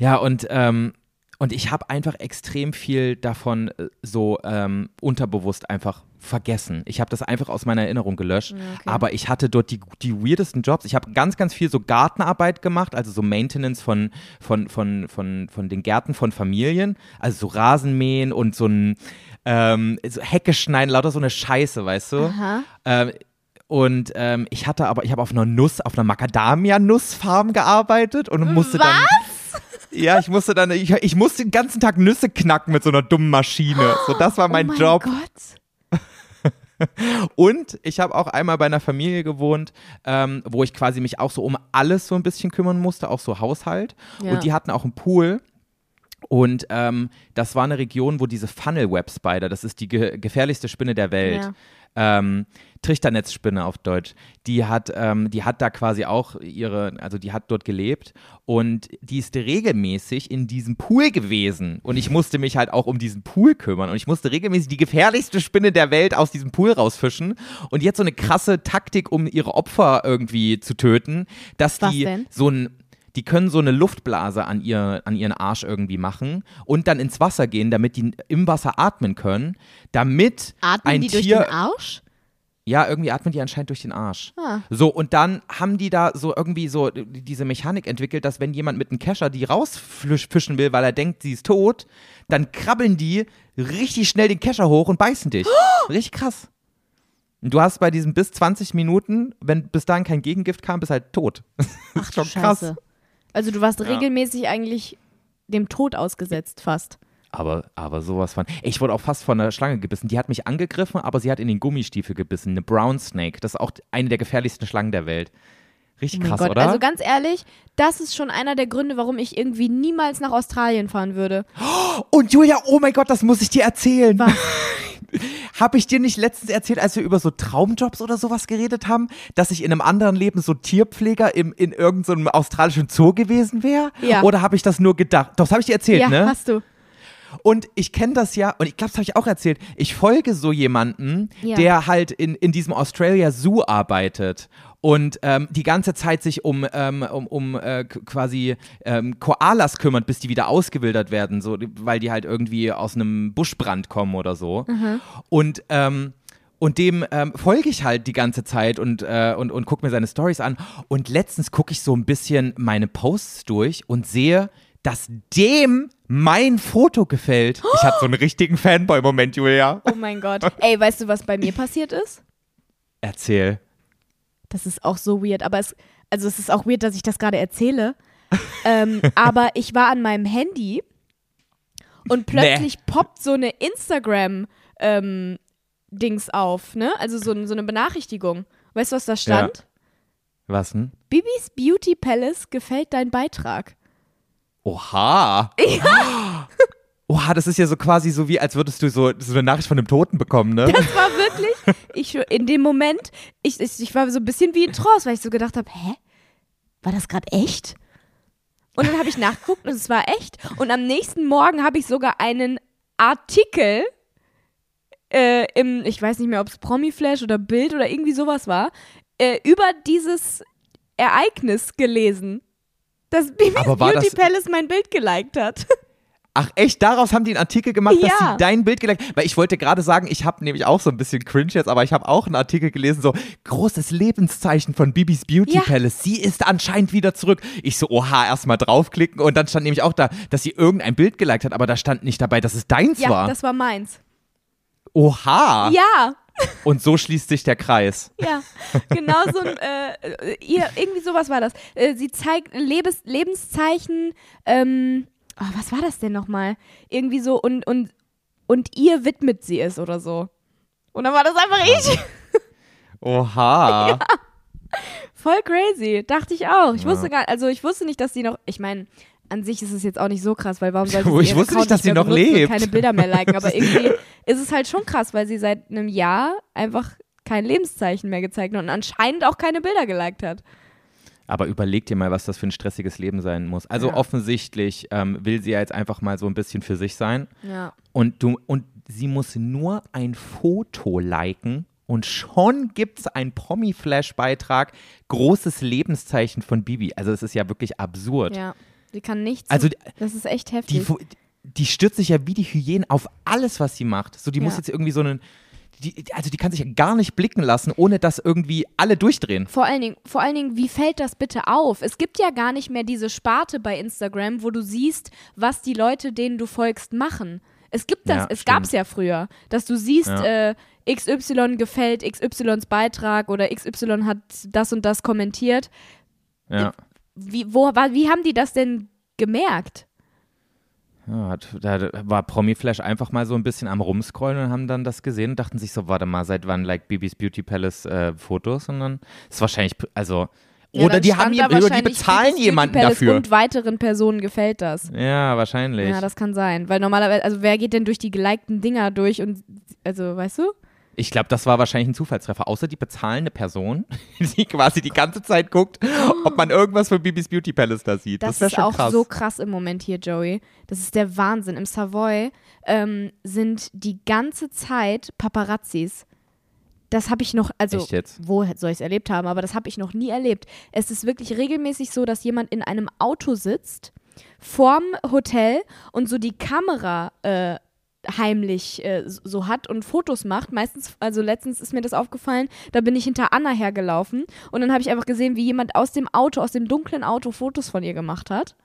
Ja, und, ähm, und ich habe einfach extrem viel davon äh, so ähm, unterbewusst einfach vergessen. Ich habe das einfach aus meiner Erinnerung gelöscht. okay. Aber ich hatte dort die, die weirdesten Jobs. Ich habe ganz, ganz viel so Gartenarbeit gemacht, also so Maintenance von, von, von, von, von den Gärten von Familien. Also so Rasenmähen und so ein ähm, so Hecke schneiden, lauter so eine Scheiße, weißt du? Ähm, und ähm, ich hatte aber, ich habe auf einer Nuss, auf einer Macadamia-Nussfarm gearbeitet und musste dann. Ja, ich musste dann, ich, ich musste den ganzen Tag Nüsse knacken mit so einer dummen Maschine. So, das war mein, oh mein Job. Gott. Und ich habe auch einmal bei einer Familie gewohnt, ähm, wo ich quasi mich auch so um alles so ein bisschen kümmern musste, auch so Haushalt. Ja. Und die hatten auch einen Pool. Und ähm, das war eine Region, wo diese Funnel Web Spider, das ist die ge gefährlichste Spinne der Welt, Ja. Ähm, Trichternetzspinne auf Deutsch, die hat, ähm, die hat da quasi auch ihre, also die hat dort gelebt und die ist regelmäßig in diesem Pool gewesen. Und ich musste mich halt auch um diesen Pool kümmern. Und ich musste regelmäßig die gefährlichste Spinne der Welt aus diesem Pool rausfischen. Und jetzt so eine krasse Taktik, um ihre Opfer irgendwie zu töten, dass Was die denn? so ein die können so eine Luftblase an, ihr, an ihren Arsch irgendwie machen und dann ins Wasser gehen, damit die im Wasser atmen können, damit Atmen ein die Tier, durch den Arsch? ja, irgendwie atmen die anscheinend durch den Arsch. Ah. So, und dann haben die da so irgendwie so diese Mechanik entwickelt, dass wenn jemand mit einem Kescher die rausfischen will, weil er denkt, sie ist tot, dann krabbeln die richtig schnell den Kescher hoch und beißen dich. Richtig krass. Und du hast bei diesen bis 20 Minuten, wenn bis dahin kein Gegengift kam, bist halt tot. Das ist schon krass. Scheiße. Also du warst regelmäßig eigentlich dem Tod ausgesetzt fast. Aber, aber sowas von. Ich wurde auch fast von einer Schlange gebissen. Die hat mich angegriffen, aber sie hat in den Gummistiefel gebissen. Eine Brown Snake. Das ist auch eine der gefährlichsten Schlangen der Welt. Richtig Oh mein krass, Gott. oder? Also ganz ehrlich, das ist schon einer der Gründe, warum ich irgendwie niemals nach Australien fahren würde. Und Julia, oh mein Gott, das muss ich dir erzählen. Was? Habe ich dir nicht letztens erzählt, als wir über so Traumjobs oder sowas geredet haben, dass ich in einem anderen Leben so Tierpfleger im, in irgendeinem australischen Zoo gewesen wäre? Ja. Oder habe ich das nur gedacht? Doch, das habe ich dir erzählt, ja, ne? hast du. Und ich kenne das ja, und ich glaube, das habe ich auch erzählt. Ich folge so jemanden, Ja. der halt in, in diesem Australia Zoo arbeitet und ähm, die ganze Zeit sich um, ähm, um, um äh, quasi ähm, Koalas kümmert, bis die wieder ausgewildert werden, so, weil die halt irgendwie aus einem Buschbrand kommen oder so. Und ähm, und dem ähm, folge ich halt die ganze Zeit und, äh, und, und gucke mir seine Stories an. Und letztens gucke ich so ein bisschen meine Posts durch und sehe, dass dem mein Foto gefällt. Ich hatte so einen richtigen Fanboy-Moment, Julia. Oh mein Gott. Ey, weißt du, was bei mir passiert ist? Erzähl. Das ist auch so weird, aber es, also es ist auch weird, dass ich das gerade erzähle. ähm, aber ich war an meinem Handy und plötzlich poppt so eine Instagram ähm, Dings auf, ne? Also so, so eine Benachrichtigung. Weißt du, was da stand? Was denn? Bibis Beauty Palace gefällt dein Beitrag. Oha. Oha, das ist ja so quasi so wie, als würdest du so, so eine Nachricht von einem Toten bekommen, ne? Das war wirklich, ich in dem Moment, ich, ich, ich war so ein bisschen wie in Trance, weil ich so gedacht habe, hä? War das gerade echt? Und dann habe ich nachgeguckt und es war echt. Und am nächsten Morgen habe ich sogar einen Artikel äh, im, ich weiß nicht mehr, ob es Promiflash oder Bild oder irgendwie sowas war, äh, über dieses Ereignis gelesen. Dass Bibis Beauty Palace mein Bild geliked hat. Ach echt, daraus haben die einen Artikel gemacht, dass Ja. sie dein Bild geliked Weil ich wollte gerade sagen, ich habe nämlich auch so ein bisschen cringe jetzt, aber ich habe auch einen Artikel gelesen, so großes Lebenszeichen von Bibis Beauty Ja. Palace. Sie ist anscheinend wieder zurück. Ich so, oha, erstmal draufklicken und dann stand nämlich auch da, dass sie irgendein Bild geliked hat, aber da stand nicht dabei, dass es deins Ja, war. das war meins. Oha. Ja, Und so schließt sich der Kreis. ja. Genau so ein, äh, ihr, irgendwie sowas war das. Äh, sie zeigt Lebens, Lebenszeichen, ähm, oh, was war das denn nochmal? Irgendwie so und, und, und ihr widmet sie es oder so. Und dann war das einfach ich. Oha. Voll crazy, dachte ich auch. Ich Ja. wusste gar, also ich wusste nicht, dass sie noch, ich meine, an sich ist es jetzt auch nicht so krass, weil warum sollte Oh, sie ich wusste Account nicht, dass sie noch lebt. keine Bilder mehr liken, aber irgendwie ist es halt schon krass, weil sie seit einem Jahr einfach kein Lebenszeichen mehr gezeigt hat und anscheinend auch keine Bilder geliked hat. Aber überleg dir mal, was das für ein stressiges Leben sein muss. Also Ja. offensichtlich ähm, will sie ja jetzt einfach mal so ein bisschen für sich sein. Ja. Und, du, und sie muss nur ein Foto liken und schon gibt es einen Promi-Flash-Beitrag. Großes Lebenszeichen von Bibi. Also es ist ja wirklich absurd. Ja. Sie kann nichts. Also das ist echt die, heftig. Fo- die stürzt sich ja wie die Hyäne auf alles, was sie macht. So, die muss Ja. jetzt irgendwie so einen. Die, also die kann sich ja gar nicht blicken lassen, ohne dass irgendwie alle durchdrehen. Vor allen, Dingen, vor allen Dingen, wie fällt das bitte auf? Es gibt ja gar nicht mehr diese Sparte bei Instagram, wo du siehst, was die Leute, denen du folgst, machen. Es gibt das, Ja, es gab es ja früher, dass du siehst, Ja. äh, XY gefällt XYs Beitrag oder XY hat das und das kommentiert. Ja. Wie, wo, wie haben die das denn gemerkt? Ja, hat, da war Promi-Flash einfach mal so ein bisschen am Rumscrollen und haben dann das gesehen und dachten sich so, warte mal, seit wann like Bibis Beauty Palace äh, Fotos? Und dann ist wahrscheinlich, also, Ja, oder die haben oder die bezahlen jemanden dafür. Und weiteren Personen gefällt das. Ja, wahrscheinlich. Ja, das kann sein. Weil normalerweise, also wer geht denn durch die gelikten Dinger durch und, also, weißt du? Ich glaube, das war wahrscheinlich ein Zufallstreffer. Außer die bezahlende Person, die quasi die ganze Zeit guckt, ob man irgendwas von Bibis Beauty Palace da sieht. Das, Das, ist auch krass. so krass im Moment hier, Joey. Das ist der Wahnsinn. Im Savoy ähm, sind die ganze Zeit Paparazzis. Das habe ich noch, also wo soll ich es erlebt haben, aber das habe ich noch nie erlebt. Es ist wirklich regelmäßig so, dass jemand in einem Auto sitzt, vorm Hotel und so die Kamera äh, heimlich äh, so hat und Fotos macht. Meistens, also letztens ist mir das aufgefallen, da bin ich hinter Anna hergelaufen und dann habe ich einfach gesehen, wie jemand aus dem Auto, aus dem dunklen Auto Fotos von ihr gemacht hat.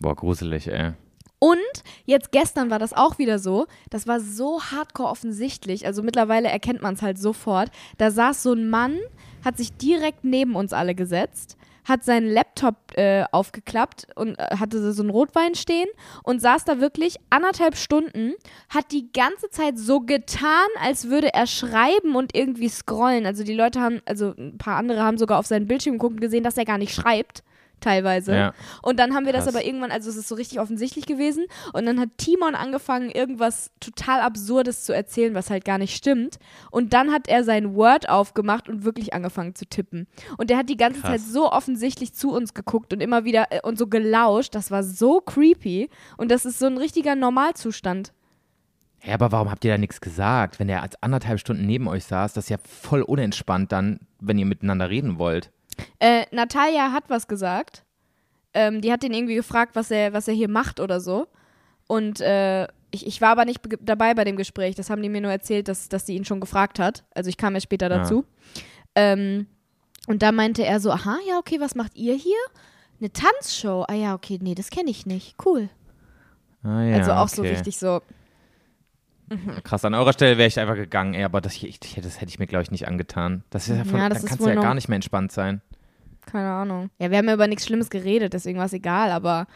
Boah, gruselig, ey. Und jetzt gestern war das auch wieder so. Das war so hardcore offensichtlich. Also mittlerweile erkennt man es halt sofort. Da saß so ein Mann, hat sich direkt neben uns alle gesetzt, hat seinen Laptop äh, aufgeklappt und äh, hatte so einen Rotwein stehen und saß da wirklich anderthalb Stunden, hat die ganze Zeit so getan, als würde er schreiben und irgendwie scrollen. Also die Leute haben, also ein paar andere haben sogar auf seinen Bildschirm geguckt und gesehen, dass er gar nicht schreibt. Teilweise. Ja. Und dann haben wir das Krass. aber irgendwann, also es ist so richtig offensichtlich gewesen. Und dann hat Timon angefangen, irgendwas total Absurdes zu erzählen, was halt gar nicht stimmt. Und dann hat er sein Word aufgemacht und wirklich angefangen zu tippen. Und er hat die ganze Krass. Zeit so offensichtlich zu uns geguckt und immer wieder äh, und so gelauscht. Das war so creepy. Und das ist so ein richtiger Normalzustand. Ja, aber warum habt ihr da nichts gesagt? Wenn der als anderthalb Stunden neben euch saß, das ist ja voll unentspannt dann, wenn ihr miteinander reden wollt. Äh, Natalia hat was gesagt. Ähm, die hat den irgendwie gefragt, was er, was er hier macht oder so. Und äh, ich, ich war aber nicht be- dabei bei dem Gespräch. Das haben die mir nur erzählt, dass, dass sie ihn schon gefragt hat. Also ich kam ja später Ja. dazu. Ähm, und da meinte er so, aha, ja, okay, was macht ihr hier? Eine Tanzshow. Ah ja, okay, nee, das kenne ich nicht. Cool. Ah, ja, also auch so okay. richtig so. Krass, an eurer Stelle wäre ich einfach gegangen, ey, aber das, ich, das hätte ich mir, glaube ich, nicht angetan. Das ist ja von, Ja, das dann kannst du ja gar nicht mehr entspannt sein. Keine Ahnung. Ja, wir haben ja über nichts Schlimmes geredet, deswegen war es egal, aber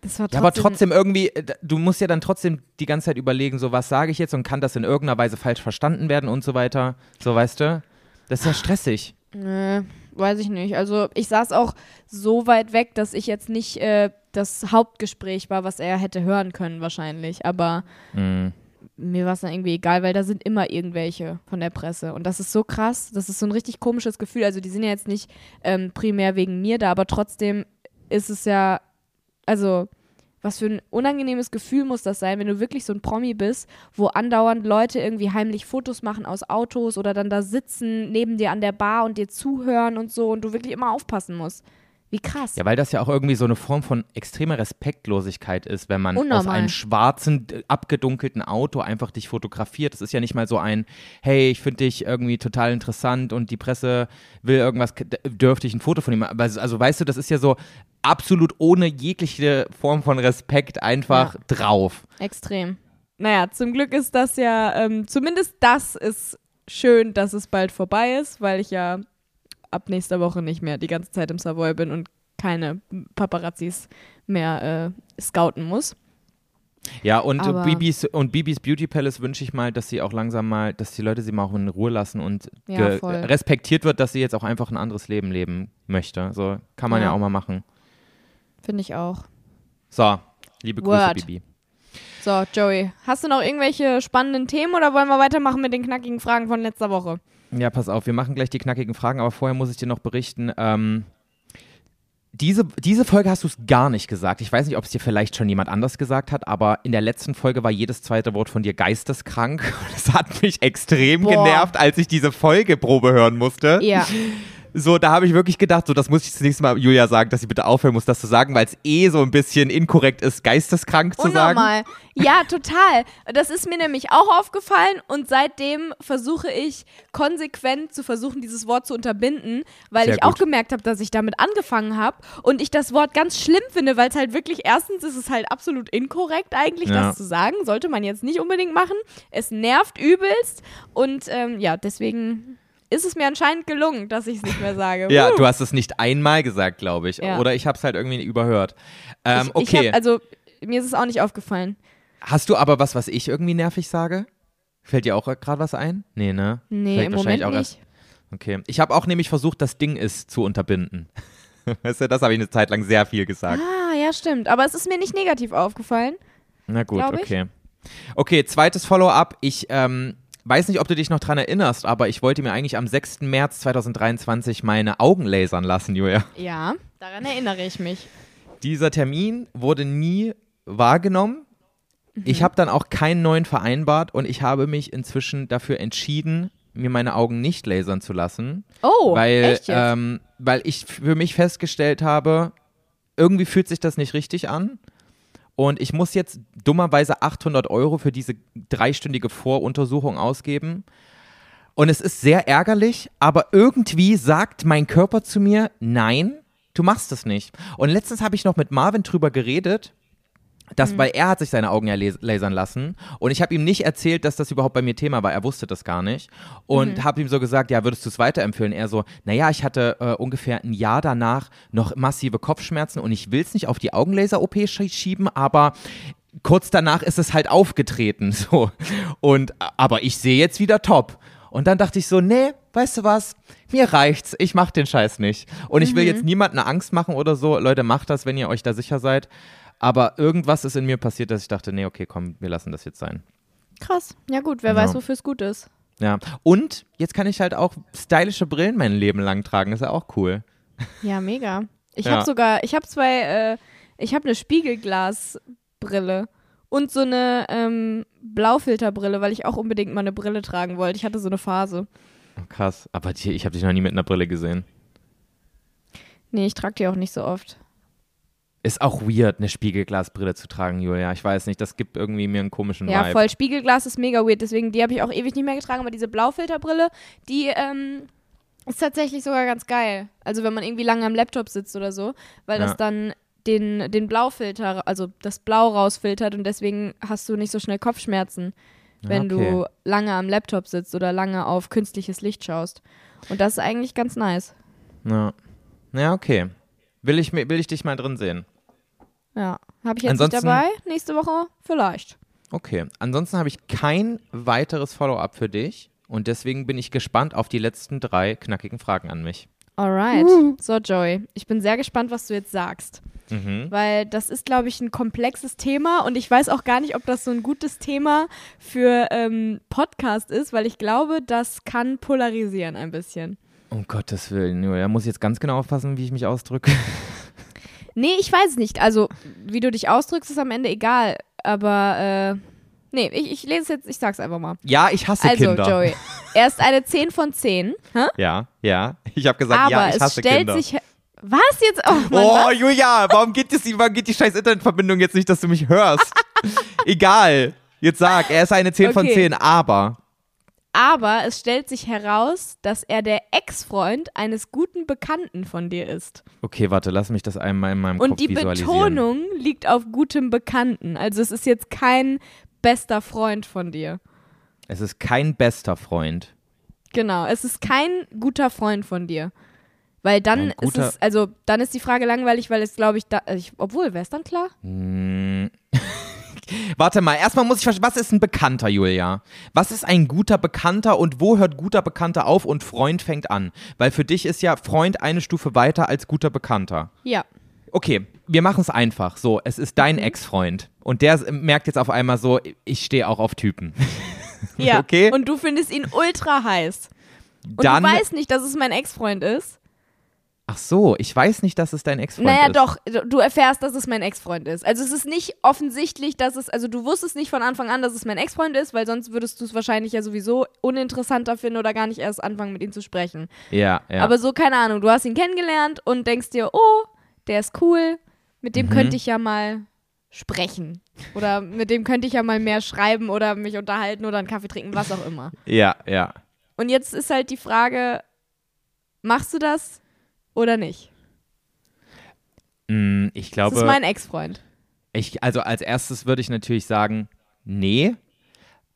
das war Ja, trotzdem. aber trotzdem irgendwie, äh, du musst ja dann trotzdem die ganze Zeit überlegen, so was sage ich jetzt und kann das in irgendeiner Weise falsch verstanden werden und so weiter. So, weißt du? Das ist ja stressig. Nee, weiß ich nicht. Also ich saß auch so weit weg, dass ich jetzt nicht äh, das Hauptgespräch war, was er hätte hören können wahrscheinlich. Aber Mhm. Mir war es dann irgendwie egal, weil da sind immer irgendwelche von der Presse. Und das ist so krass, das ist so ein richtig komisches Gefühl. Also die sind ja jetzt nicht ähm, primär wegen mir da, aber trotzdem ist es ja, also was für ein unangenehmes Gefühl muss das sein, wenn du wirklich so ein Promi bist, wo andauernd Leute irgendwie heimlich Fotos machen aus Autos oder dann da sitzen neben dir an der Bar und dir zuhören und so und du wirklich immer aufpassen musst. Wie krass. Ja, weil das ja auch irgendwie so eine Form von extremer Respektlosigkeit ist, wenn man aus Unnormal. einem schwarzen, abgedunkelten Auto einfach dich fotografiert. Das ist ja nicht mal so ein, hey, ich finde dich irgendwie total interessant und die Presse will irgendwas, dürfte ich ein Foto von ihm machen. Es- Also weißt du, das ist ja so absolut ohne jegliche Form von Respekt einfach drauf. Extrem. Naja, zum Glück ist das ja, ähm, zumindest das ist schön, dass es bald vorbei ist, weil ich ja ab nächster Woche nicht mehr die ganze Zeit im Savoy bin und keine Paparazzis mehr äh, scouten muss. Ja, und Aber- Bibis und Bibis Beauty Palace wünsche ich mal, dass sie auch langsam mal, dass die Leute sie mal auch in Ruhe lassen und Ja, respektiert wird, dass sie jetzt auch einfach ein anderes Leben leben möchte. So kann man ja, Ja. auch mal machen. Finde ich auch. So, liebe Grüße, Word. Bibi. So, Joey, hast du noch irgendwelche spannenden Themen oder wollen wir weitermachen mit den knackigen Fragen von letzter Woche? Ja, pass auf, wir machen gleich die knackigen Fragen, aber vorher muss ich dir noch berichten, ähm, diese, diese Folge hast du es gar nicht gesagt. Ich weiß nicht, ob es dir vielleicht schon jemand anders gesagt hat, aber in der letzten Folge war jedes zweite Wort von dir geisteskrank. Das hat mich extrem Boah. genervt, als ich diese Folgeprobe hören musste. Ja. So, da habe ich wirklich gedacht, so, das muss ich das nächste Mal Julia sagen, dass sie bitte aufhören muss, das zu sagen, weil es eh so ein bisschen inkorrekt ist, geisteskrank zu sagen. Unnormal. Ja, total. Das ist mir nämlich auch aufgefallen und seitdem versuche ich konsequent zu versuchen, dieses Wort zu unterbinden, weil Sehr ich auch gut. gemerkt habe, dass ich damit angefangen habe und ich das Wort ganz schlimm finde, weil es halt wirklich, erstens ist es halt absolut inkorrekt eigentlich, Ja. das zu sagen. Sollte man jetzt nicht unbedingt machen. Es nervt übelst und ähm, ja, deswegen ist es mir anscheinend gelungen, dass ich es nicht mehr sage. Ja, du hast es nicht einmal gesagt, glaube ich. Ja. Oder ich habe es halt irgendwie überhört. Ähm, ich, okay. Ich hab, also, mir ist es auch nicht aufgefallen. Hast du aber was, was ich irgendwie nervig sage? Fällt dir auch gerade was ein? Nee, ne? Nee, Fällt im wahrscheinlich Moment auch nicht. erst- Okay. Ich habe auch nämlich versucht, das Ding ist zu unterbinden. weißt du, das habe ich eine Zeit lang sehr viel gesagt. Ah, ja, stimmt. Aber es ist mir nicht negativ aufgefallen. Na gut, okay. Okay, zweites Follow-up. Ich ähm, weiß nicht, ob du dich noch dran erinnerst, aber ich wollte mir eigentlich am 6. März 2023 meine Augen lasern lassen, Julia. Ja, daran erinnere ich mich. Dieser Termin wurde nie wahrgenommen. Mhm. Ich habe dann auch keinen neuen vereinbart und ich habe mich inzwischen dafür entschieden, mir meine Augen nicht lasern zu lassen, Oh, weil, echt jetzt? ähm, weil ich für mich festgestellt habe, irgendwie fühlt sich das nicht richtig an. Und ich muss jetzt dummerweise 800 Euro für diese dreistündige Voruntersuchung ausgeben. Und es ist sehr ärgerlich, aber irgendwie sagt mein Körper zu mir, nein, du machst es nicht. Und letztens habe ich noch mit Marvin drüber geredet, dass, weil er hat sich seine Augen ja lasern lassen und ich habe ihm nicht erzählt, dass das überhaupt bei mir Thema war. Er wusste das gar nicht und habe ihm so gesagt, ja, würdest du es weiterempfehlen? Er so, naja, ich hatte äh, ungefähr ein Jahr danach noch massive Kopfschmerzen und ich will es nicht auf die Augenlaser-OP schie- schieben, aber kurz danach ist es halt aufgetreten, so. Und, aber ich sehe jetzt wieder top. Und dann dachte ich so, nee, weißt du was? Mir reicht's. Ich mach den Scheiß nicht. Und ich will jetzt niemandem Angst machen oder so. Leute, macht das, wenn ihr euch da sicher seid. Aber irgendwas ist in mir passiert, dass ich dachte, nee, okay, komm, wir lassen das jetzt sein. Krass. Ja gut, wer Ja. weiß, wofür es gut ist. Ja. Und jetzt kann ich halt auch stylische Brillen mein Leben lang tragen. ist ja auch cool. Ja, mega. Ich Ja. habe sogar, ich habe zwei, äh, ich habe eine Spiegelglasbrille und so eine ähm, Blaufilterbrille, weil ich auch unbedingt mal eine Brille tragen wollte. Ich hatte so eine Phase. Oh, krass. Aber die, ich habe dich noch nie mit einer Brille gesehen. Nee, ich trage die auch nicht so oft. Ist auch weird, eine Spiegelglasbrille zu tragen, Julia. Ich weiß nicht, das gibt irgendwie mir einen komischen Ja, Vibe. voll. Spiegelglas ist mega weird, deswegen die habe ich auch ewig nicht mehr getragen, aber diese Blaufilterbrille, die ähm, ist tatsächlich sogar ganz geil. Also wenn man irgendwie lange am Laptop sitzt oder so, weil Ja. das dann den, den Blaufilter, also das Blau rausfiltert und deswegen hast du nicht so schnell Kopfschmerzen, wenn okay. du lange am Laptop sitzt oder lange auf künstliches Licht schaust. Und das ist eigentlich ganz nice. Ja. ja, okay. Will ich, will ich dich mal drin sehen? Ja. Habe ich jetzt Ansonsten- nicht dabei? Nächste Woche vielleicht. Okay. Ansonsten habe ich kein weiteres Follow-up für dich und deswegen bin ich gespannt auf die letzten drei knackigen Fragen an mich. Alright. So, Joey, ich bin sehr gespannt, was du jetzt sagst. Mhm. weil das ist, glaube ich, ein komplexes Thema und ich weiß auch gar nicht, ob das so ein gutes Thema für ähm, Podcast ist, weil ich glaube, das kann polarisieren ein bisschen. Um Gottes Willen, Julia, muss ich jetzt ganz genau aufpassen, wie ich mich ausdrücke. Nee, ich weiß nicht. Also, wie du dich ausdrückst, ist am Ende egal. Aber, äh, nee, ich, ich lese es jetzt, ich sag's einfach mal. Ja, ich hasse Also, Kinder. Joey, er ist eine 10 von 10. Hä? Ja, ja. Ich habe gesagt, aber ja, ich es hasse stellt Kinder. sich. Was jetzt? Oh, Mann, Oh, was? Julia, warum geht, das, warum geht die scheiß Internetverbindung jetzt nicht, dass du mich hörst? Egal. Jetzt sag, er ist eine 10 von Okay. 10, aber. Aber es stellt sich heraus, dass er der Ex-Freund eines guten Bekannten von dir ist. Okay, warte, lass mich das einmal in meinem Kopf Und die visualisieren. Betonung liegt auf gutem Bekannten. Also es ist jetzt kein bester Freund von dir. Es ist kein bester Freund. Genau, es ist kein guter Freund von dir. Weil dann ist es, also dann ist die Frage langweilig, weil es glaube ich, da, ich obwohl, wäre es dann klar? Warte mal, erstmal muss ich verstehen, was ist ein Bekannter, Julia? Was ist ein guter Bekannter und wo hört guter Bekannter auf und Freund fängt an? Weil für dich ist ja Freund eine Stufe weiter als guter Bekannter. Ja. Okay, wir machen es einfach. So, es ist dein Mhm. Ex-Freund. Und der merkt jetzt auf einmal so, ich stehe auch auf Typen. Ja. Okay. Und du findest ihn ultra heiß. Und Dann, du weißt nicht, dass es mein Ex-Freund ist. Ach so, ich weiß nicht, dass es dein Ex-Freund Naja, ist. doch, du- du erfährst, dass es mein Ex-Freund ist. Also es ist nicht offensichtlich, dass es, also du wusstest nicht von Anfang an, dass es mein Ex-Freund ist, weil sonst würdest du es wahrscheinlich ja sowieso uninteressanter finden oder gar nicht erst anfangen, mit ihm zu sprechen. Ja, ja. Aber so, keine Ahnung, du hast ihn kennengelernt und denkst dir, oh, der ist cool, mit dem Mhm. könnte ich ja mal sprechen. Oder mit dem könnte ich ja mal mehr schreiben oder mich unterhalten oder einen Kaffee trinken, was auch immer. ja, ja. Und jetzt ist halt die Frage, machst du das oder nicht? Mm, Ich Das glaube. ist mein Ex-Freund. Ich, also als erstes würde ich natürlich sagen, nee.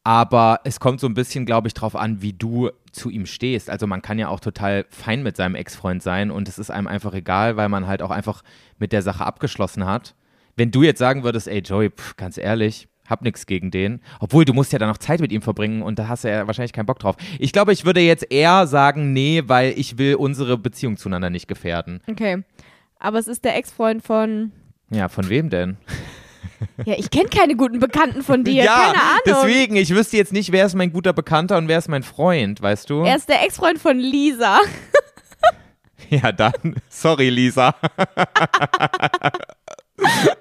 Aber es kommt so ein bisschen, glaube ich, drauf an, wie du zu ihm stehst. Also man kann ja auch total fein mit seinem Ex-Freund sein und es ist einem einfach egal, weil man halt auch einfach mit der Sache abgeschlossen hat. Wenn du jetzt sagen würdest, ey Joey, pff, ganz ehrlich, hab nichts gegen den. Obwohl, du musst ja dann noch Zeit mit ihm verbringen und da hast du ja wahrscheinlich keinen Bock drauf. Ich glaube, ich würde jetzt eher sagen, nee, weil ich will unsere Beziehung zueinander nicht gefährden. Okay. Aber es ist der Ex-Freund von. Ja, von wem denn? Ja, ich kenne keine guten Bekannten von dir. Ja, keine Ahnung. deswegen, ich wüsste jetzt nicht, wer ist mein guter Bekannter und wer ist mein Freund, weißt du? Er ist der Ex-Freund von Lisa. ja, dann, sorry, Lisa.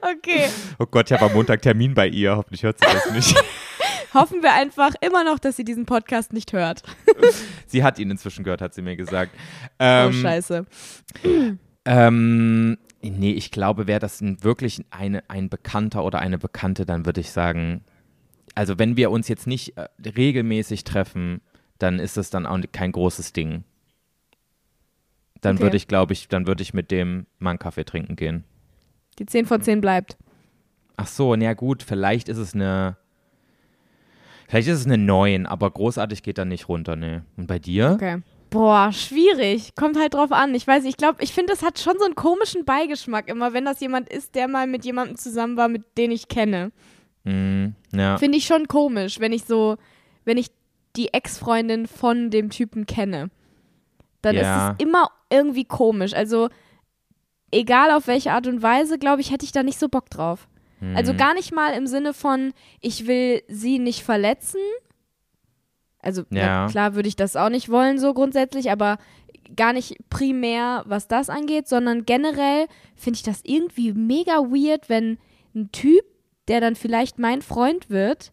Okay. Oh Gott, ich habe am Montag Termin bei ihr, hoffentlich hört sie das nicht. Hoffen wir einfach immer noch, dass sie diesen Podcast nicht hört. sie hat ihn inzwischen gehört, hat sie mir gesagt. oh, Ähm, scheiße. ähm, nee, ich glaube, wäre das wirklich eine, ein Bekannter oder eine Bekannte, dann würde ich sagen, also wenn wir uns jetzt nicht äh, regelmäßig treffen, dann ist es dann auch kein großes Ding. Dann Okay. würde ich, glaube ich, dann würde ich mit dem mal einen Kaffee trinken gehen. Die 10 von 10 bleibt. Ach so, na gut, vielleicht ist es eine. Vielleicht ist es eine 9, aber großartig geht dann nicht runter, ne. Und bei dir? Okay. Boah, schwierig. Kommt halt drauf an. Ich weiß ich glaube, ich finde, das hat schon so einen komischen Beigeschmack immer, wenn das jemand ist, der mal mit jemandem zusammen war, mit den ich kenne. Mhm, ja. Finde ich schon komisch, wenn ich so, wenn ich die Ex-Freundin von dem Typen kenne. Dann Ja. ist es immer irgendwie komisch. Also, egal auf welche Art und Weise, glaube ich, hätte ich da nicht so Bock drauf. Mhm. Also gar nicht mal im Sinne von, ich will sie nicht verletzen. Also Ja. na, klar würde ich das auch nicht wollen, so grundsätzlich, aber gar nicht primär, was das angeht, sondern generell finde ich das irgendwie mega weird, wenn ein Typ, der dann vielleicht mein Freund wird,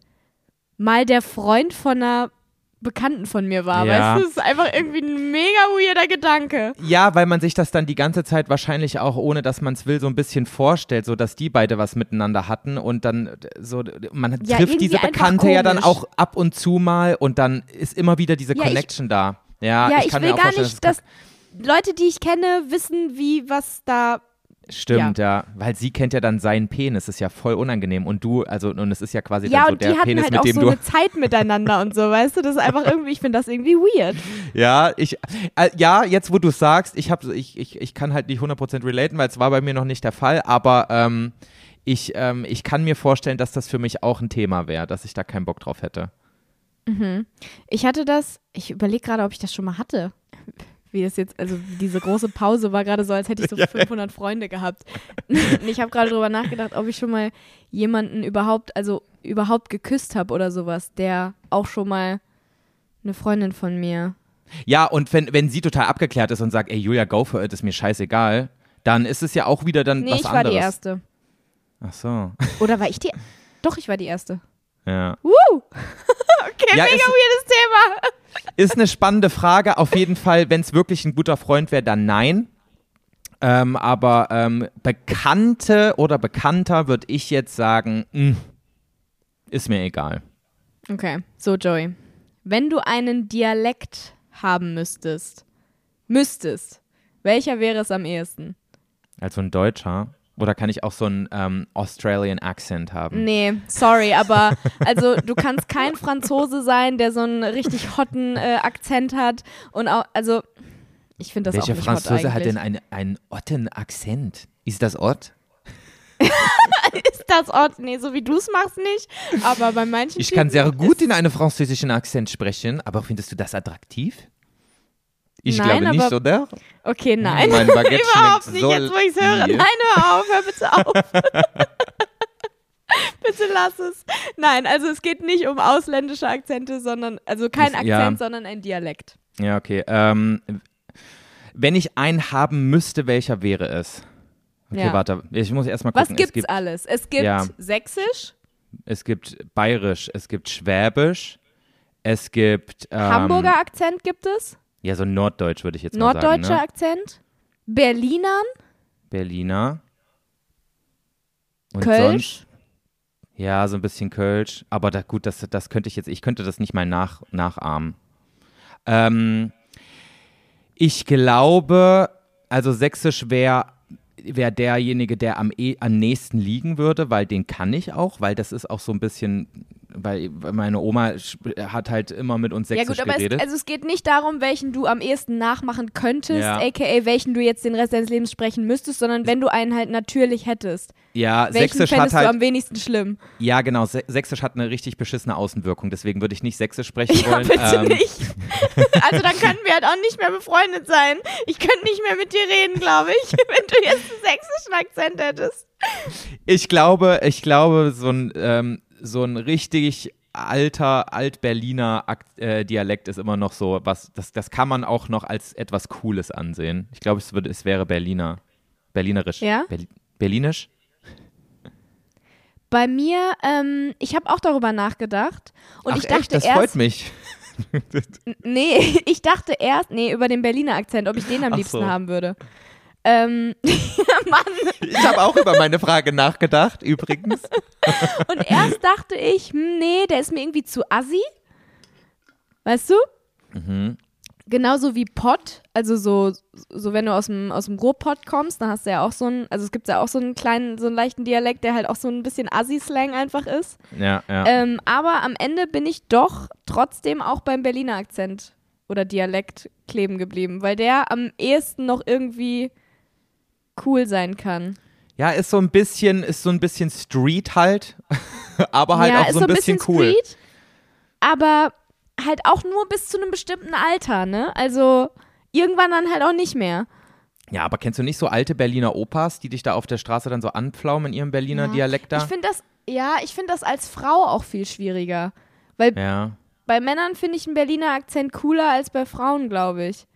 mal der Freund von einer Bekannten von mir war. Ja. Weißt du, das ist einfach irgendwie ein mega weirder Gedanke. Ja, weil man sich das dann die ganze Zeit wahrscheinlich auch, ohne dass man es will, so ein bisschen vorstellt, so dass die beide was miteinander hatten und dann so, man Ja, trifft diese Bekannte ja dann auch ab und zu mal und dann ist immer wieder diese Ja, ich- Connection da. Ja, Ja, ich ich, will gar nicht, dass dass Leute, die ich kenne, wissen, wie was da Stimmt, ja. Weil sie kennt ja dann seinen Penis, ist ja voll unangenehm. Und du, also, und es ist ja quasi Ja, dann so und der die hatten Penis, halt mit auch dem so du. eine Zeit miteinander und so, weißt du? Das ist einfach irgendwie, ich finde das irgendwie weird. Ja, ich, äh, ja, jetzt wo du sagst, ich, hab, ich, ich, ich kann halt nicht 100% relaten, weil es war bei mir noch nicht der Fall, aber ähm, ich, ähm, ich kann mir vorstellen, dass das für mich auch ein Thema wäre, dass ich da keinen Bock drauf hätte. Ich hatte das, ich überlege gerade, ob ich das schon mal hatte. Wie das jetzt, also diese große Pause war gerade so, als hätte ich so 500 Freunde gehabt. Und ich habe gerade drüber nachgedacht, ob ich schon mal jemanden überhaupt, also überhaupt geküsst habe oder sowas, der auch schon mal eine Freundin von mir. Ja, und wenn, wenn sie total abgeklärt ist und sagt, ey, Julia, go for it, ist mir scheißegal, dann ist es ja auch wieder dann Nee, was ich war anderes. die Erste. Ach so. Oder war ich die? Doch, ich war die Erste. Ja. Woo! okay, Ja, mega ist- weirdes Thema. Ist eine spannende Frage. Auf jeden Fall, wenn es wirklich ein guter Freund wäre, dann nein. Ähm, aber ähm, Bekannte oder Bekannter würde ich jetzt sagen, mh, ist mir egal. Okay, so Joey. Wenn du einen Dialekt haben müsstest, müsstest, welcher wäre es am ehesten? Also ein Deutscher. Oder kann ich auch so einen ähm, Australian Accent haben? Nee, sorry, aber also du kannst kein Franzose sein, der so einen richtig hotten äh, Akzent hat und auch, also ich finde das Welcher auch nicht Franzose hat denn einen, einen otten Akzent? Ist das Ott? Ist das Ort? Nee, so wie du es machst nicht, aber bei manchen Ich kann sehr gut in einem französischen Akzent sprechen, aber findest du das attraktiv? Ich Nein, glaube nicht, oder? Okay, nein. Mein Baguette Überhaupt nicht, jetzt wo ich es höre. Nein, hör auf, hör bitte auf. bitte lass es. Nein, also es geht nicht um ausländische Akzente, sondern, also kein Ich- ja. Akzent, sondern ein Dialekt. Ja, okay. Ähm, wenn ich einen haben müsste, welcher wäre es? Okay, Ja. warte. Ich muss erstmal gucken. Was gibt's es gibt, alles? Es gibt Ja. Sächsisch, es gibt Bayerisch, es gibt Schwäbisch, es gibt ähm, Hamburger Akzent gibt es, Ja, so Norddeutsch würde ich jetzt mal sagen. norddeutscher Ne? Akzent, Berlinern, Berliner. Und Kölsch. sonst? Ja, so ein bisschen Kölsch. Aber da, gut, das, das könnte ich jetzt, ich könnte das nicht mal nach, nachahmen. Ähm, ich glaube, also Sächsisch wäre wär derjenige, der am, eh, am nächsten liegen würde, weil den kann ich auch, weil das ist auch so ein bisschen, weil meine Oma hat halt immer mit uns Ja Sächsisch gut, aber es, also es geht nicht darum, welchen du am ehesten nachmachen könntest, Ja. aka welchen du jetzt den Rest deines Lebens sprechen müsstest, sondern wenn du einen halt natürlich hättest. ja, Welchen Sächsisch hat fändest halt du am wenigsten schlimm? Ja, genau. Sä- Sächsisch hat eine richtig beschissene Außenwirkung, deswegen würde ich nicht Sächsisch sprechen Ja, wollen. bitte Ähm, nicht. Also dann könnten wir halt auch nicht mehr befreundet sein. Ich könnte nicht mehr mit dir reden, glaube ich, wenn du jetzt einen sächsischen Akzent hättest. Ich glaube, ich glaube, so ein, ähm, so ein richtig alter Alt-Berliner äh, Dialekt ist immer noch so was, das, das kann man auch noch als etwas Cooles ansehen. Ich glaube, es, es wäre Berliner. Berlinerisch. Ja? Berli Berlinisch? Bei mir, ähm, ich habe auch darüber nachgedacht und Ach ich dachte echt, das erst, freut mich. nee, ich dachte erst, nee, über den Berliner Akzent, ob ich den am Ach liebsten so. haben würde. Ähm, Mann, Ich habe auch über meine Frage nachgedacht, übrigens. und erst dachte ich, hm, nee, der ist mir irgendwie zu assi. Weißt du? Mhm. Genauso wie Pott, also so, so wenn du aus dem, aus dem Ruhrpott kommst, dann hast du ja auch so einen, also es gibt ja auch so einen kleinen, so einen leichten Dialekt, der halt auch so ein bisschen Assi-Slang einfach ist. Ja, ja. Ähm, aber am Ende bin ich doch trotzdem auch beim Berliner Akzent oder Dialekt kleben geblieben, weil der am ehesten noch irgendwie cool sein kann. Ja, ist so ein bisschen, ist so ein bisschen Street halt, aber halt ja, auch ist so ein bisschen, cool. Street, aber halt auch nur bis zu einem bestimmten Alter, ne? Also irgendwann dann halt auch nicht mehr. Ja, aber kennst du nicht so alte Berliner Opas, die dich da auf der Straße dann so anpflaumen in ihrem Berliner Ja. Dialekt da? Ich finde das, ja, ich finde das als Frau auch viel schwieriger. Weil ja, bei Männern finde ich einen Berliner Akzent cooler als bei Frauen, glaube ich.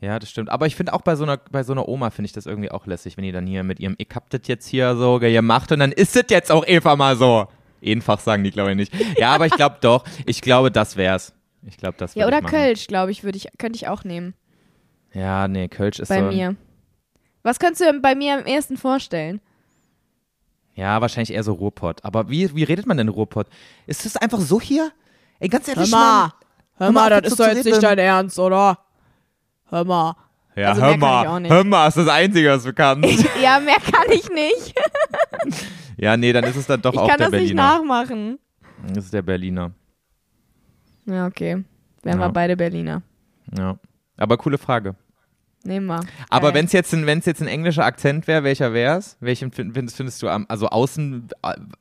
Ja, das stimmt. Aber ich finde auch bei so einer, bei so einer Oma finde ich das irgendwie auch lässig, wenn die dann hier mit ihrem, ich hab das jetzt hier so gemacht und dann ist das jetzt auch einfach mal so. Einfach sagen die, glaube ich, nicht. Ja, aber ich glaube doch. Ich glaube, das wär's. Ich glaube, das Ja, oder. Kölsch, glaube ich, würde ich, könnte ich auch nehmen. Ja, nee, Kölsch ist bei so. mir. Was könntest du bei mir am ersten vorstellen? Ja, wahrscheinlich eher so Ruhrpott. Aber wie, wie redet man denn Ruhrpott? Ist das einfach so hier? Ey, ganz ehrlich, Mann. hör mal, das ist doch jetzt nicht dein Ernst, oder? Hör mal. Ja, Also hör kann ich mal. Hör mal, ist das Einzige, was du kannst. Ja, mehr kann ich nicht. ja, nee, dann ist es dann doch Ich auch kann der das nicht Berliner. nachmachen. Das ist der Berliner. Ja, okay. Wären Ja. wir beide Berliner. Ja. Aber coole Frage. Nehmen wir. Aber wenn es jetzt, ein- jetzt ein englischer Akzent wäre, welcher wäre es? Welchen find- findest, findest du am, also außen,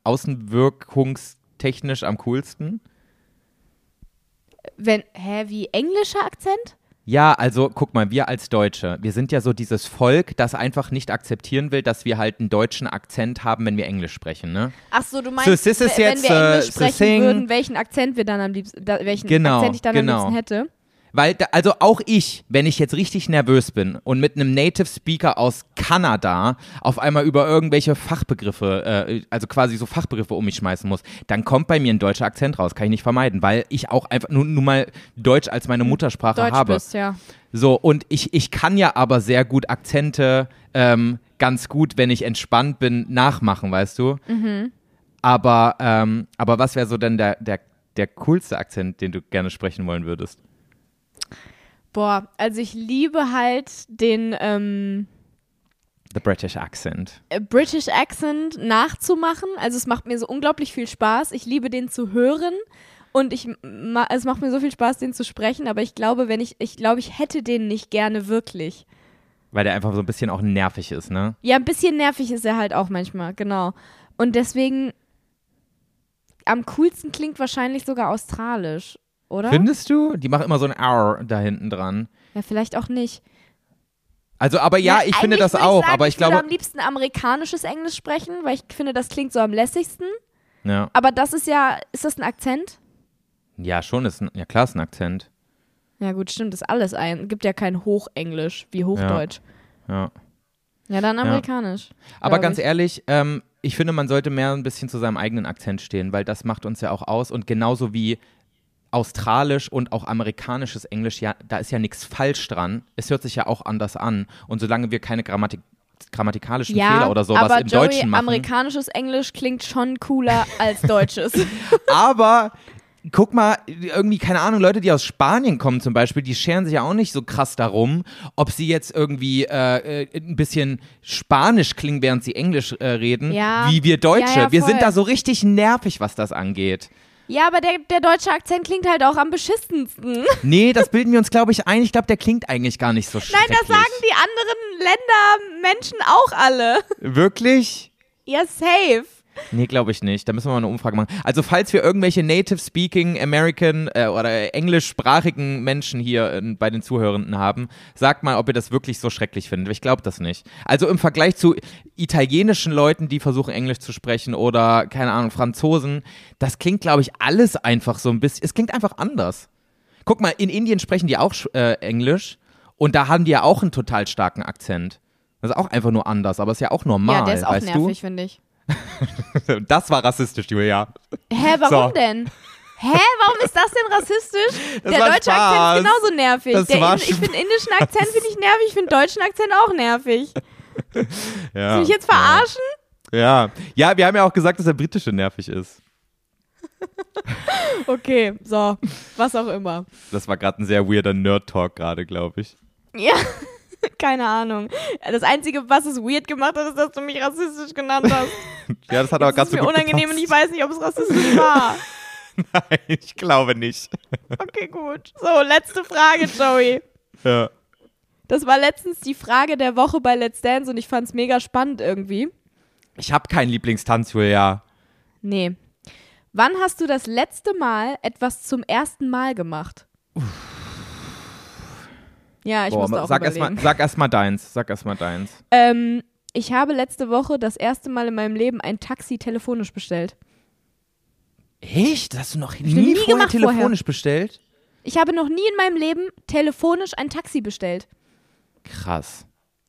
außenwirkungstechnisch am coolsten? Wenn, hä, wie englischer Akzent? Ja, also guck mal, wir als Deutsche, wir sind ja so dieses Volk, das einfach nicht akzeptieren will, dass wir halt einen deutschen Akzent haben, wenn wir Englisch sprechen, ne? Ach so, du meinst, So, wenn jetzt, wir Englisch äh, sprechen würden, welchen Akzent wir dann am liebsten, da, welchen Genau, Akzent ich dann genau. am liebsten hätte? Weil, da, also auch ich, wenn ich jetzt richtig nervös bin und mit einem Native Speaker aus Kanada auf einmal über irgendwelche Fachbegriffe, äh, also quasi so Fachbegriffe um mich schmeißen muss, dann kommt bei mir ein deutscher Akzent raus, kann ich nicht vermeiden, weil ich auch einfach nur, nur mal Deutsch als meine Muttersprache Deutsch habe. bist, ja. So, und ich, ich kann ja aber sehr gut Akzente ähm, ganz gut, wenn ich entspannt bin, nachmachen, weißt du? Aber, ähm, aber was wäre so denn der, der, der coolste Akzent, den du gerne sprechen wollen würdest? Boah, also ich liebe halt den ähm, The British Accent. äh, British Accent nachzumachen. Also es macht mir so unglaublich viel Spaß. Ich liebe den zu hören und ich es macht mir so viel Spaß, den zu sprechen. Aber ich glaube, wenn ich, ich glaube, ich hätte den nicht gerne wirklich. Weil der einfach so ein bisschen auch nervig ist, ne? Ja, ein bisschen nervig ist er halt auch manchmal, genau. Und deswegen am coolsten klingt wahrscheinlich sogar australisch, oder? Findest du? Die machen immer so ein R da hinten dran. ja, vielleicht auch nicht. Also, aber ja, ich finde das würde auch, sagen, aber ich würde glaube. am liebsten amerikanisches Englisch sprechen, weil ich finde, das klingt so am lässigsten. Ja. Aber das ist ja, ist das ein Akzent? ja, schon ist ein, ja klar, ist ein Akzent. Ja, gut, stimmt, ist alles ein. Gibt ja kein Hochenglisch wie Hochdeutsch. Ja. Ja, dann amerikanisch. Aber glaub ganz ich. ehrlich, ähm, ich finde, man sollte mehr ein bisschen zu seinem eigenen Akzent stehen, weil das macht uns ja auch aus. Und genauso wie australisch und auch amerikanisches Englisch, ja, da ist ja nichts falsch dran. Es hört sich ja auch anders an. Und solange wir keine Grammatik grammatikalischen Ja, Fehler oder sowas aber im Joey, Deutschen machen. amerikanisches Englisch klingt schon cooler als deutsches. Aber guck mal, irgendwie, keine Ahnung, Leute, die aus Spanien kommen zum Beispiel, die scheren sich ja auch nicht so krass darum, ob sie jetzt irgendwie äh, äh, ein bisschen Spanisch klingen, während sie Englisch äh, reden, Ja. wie wir Deutsche. Ja, ja, wir sind da so richtig nervig, was das angeht. Ja, aber der, der deutsche Akzent klingt halt auch am beschissensten. Nee, das bilden wir uns, glaube ich, ein. Ich glaube, der klingt eigentlich gar nicht so Nein, schrecklich. das sagen die anderen Länder Menschen auch alle. Wirklich? Ja, safe. Nee, glaube ich nicht. Da müssen wir mal eine Umfrage machen. Also, falls wir irgendwelche Native-Speaking, American äh, oder englischsprachigen Menschen hier äh, bei den Zuhörenden haben, sagt mal, ob ihr das wirklich so schrecklich findet. Ich glaube das nicht. Also im Vergleich zu italienischen Leuten, die versuchen, Englisch zu sprechen oder, keine Ahnung, Franzosen, das klingt, glaube ich, alles einfach so ein bisschen. Es klingt einfach anders. Guck mal, in Indien sprechen die auch äh, Englisch und da haben die ja auch einen total starken Akzent. Das ist auch einfach nur anders, aber ist ja auch normal, ja, der ist auch nervig, finde ich. Das war rassistisch, Julia. Hä, warum So. denn? Hä, warum ist das denn rassistisch? Das der deutsche Spaß. Akzent ist genauso nervig. Das der war In- ich finde indischen Akzent finde ich nervig, ich finde deutschen Akzent auch nervig. Ja. Mich jetzt verarschen? Ja. ja, wir haben ja auch gesagt, dass der britische nervig ist. Okay, so, was auch immer. Das war gerade ein sehr weirder Nerd-Talk gerade, glaube ich. Ja, keine Ahnung. Das Einzige, was es weird gemacht hat, ist, dass du mich rassistisch genannt hast. Ja, das hat aber gerade ist mir unangenehm und ich gepasst. weiß nicht, ob es rassistisch war. Nein, ich glaube nicht. Okay, gut. So, letzte Frage, Joey. Ja. Das war letztens die Frage der Woche bei Let's Dance und ich fand es mega spannend irgendwie. Ich habe keinen Lieblingstanz, Julia. Nee. Wann hast du das letzte Mal etwas zum ersten Mal gemacht? Ja, ich Boah, musste auch sag erst überlegen. mal, sag erst mal deins. Sag erst mal deins. Ähm, ich habe letzte Woche das erste Mal in meinem Leben ein Taxi telefonisch bestellt. Echt? Das hast du noch nie, nie vorher gemacht telefonisch bestellt? Ich habe noch nie in meinem Leben telefonisch ein Taxi bestellt. Krass.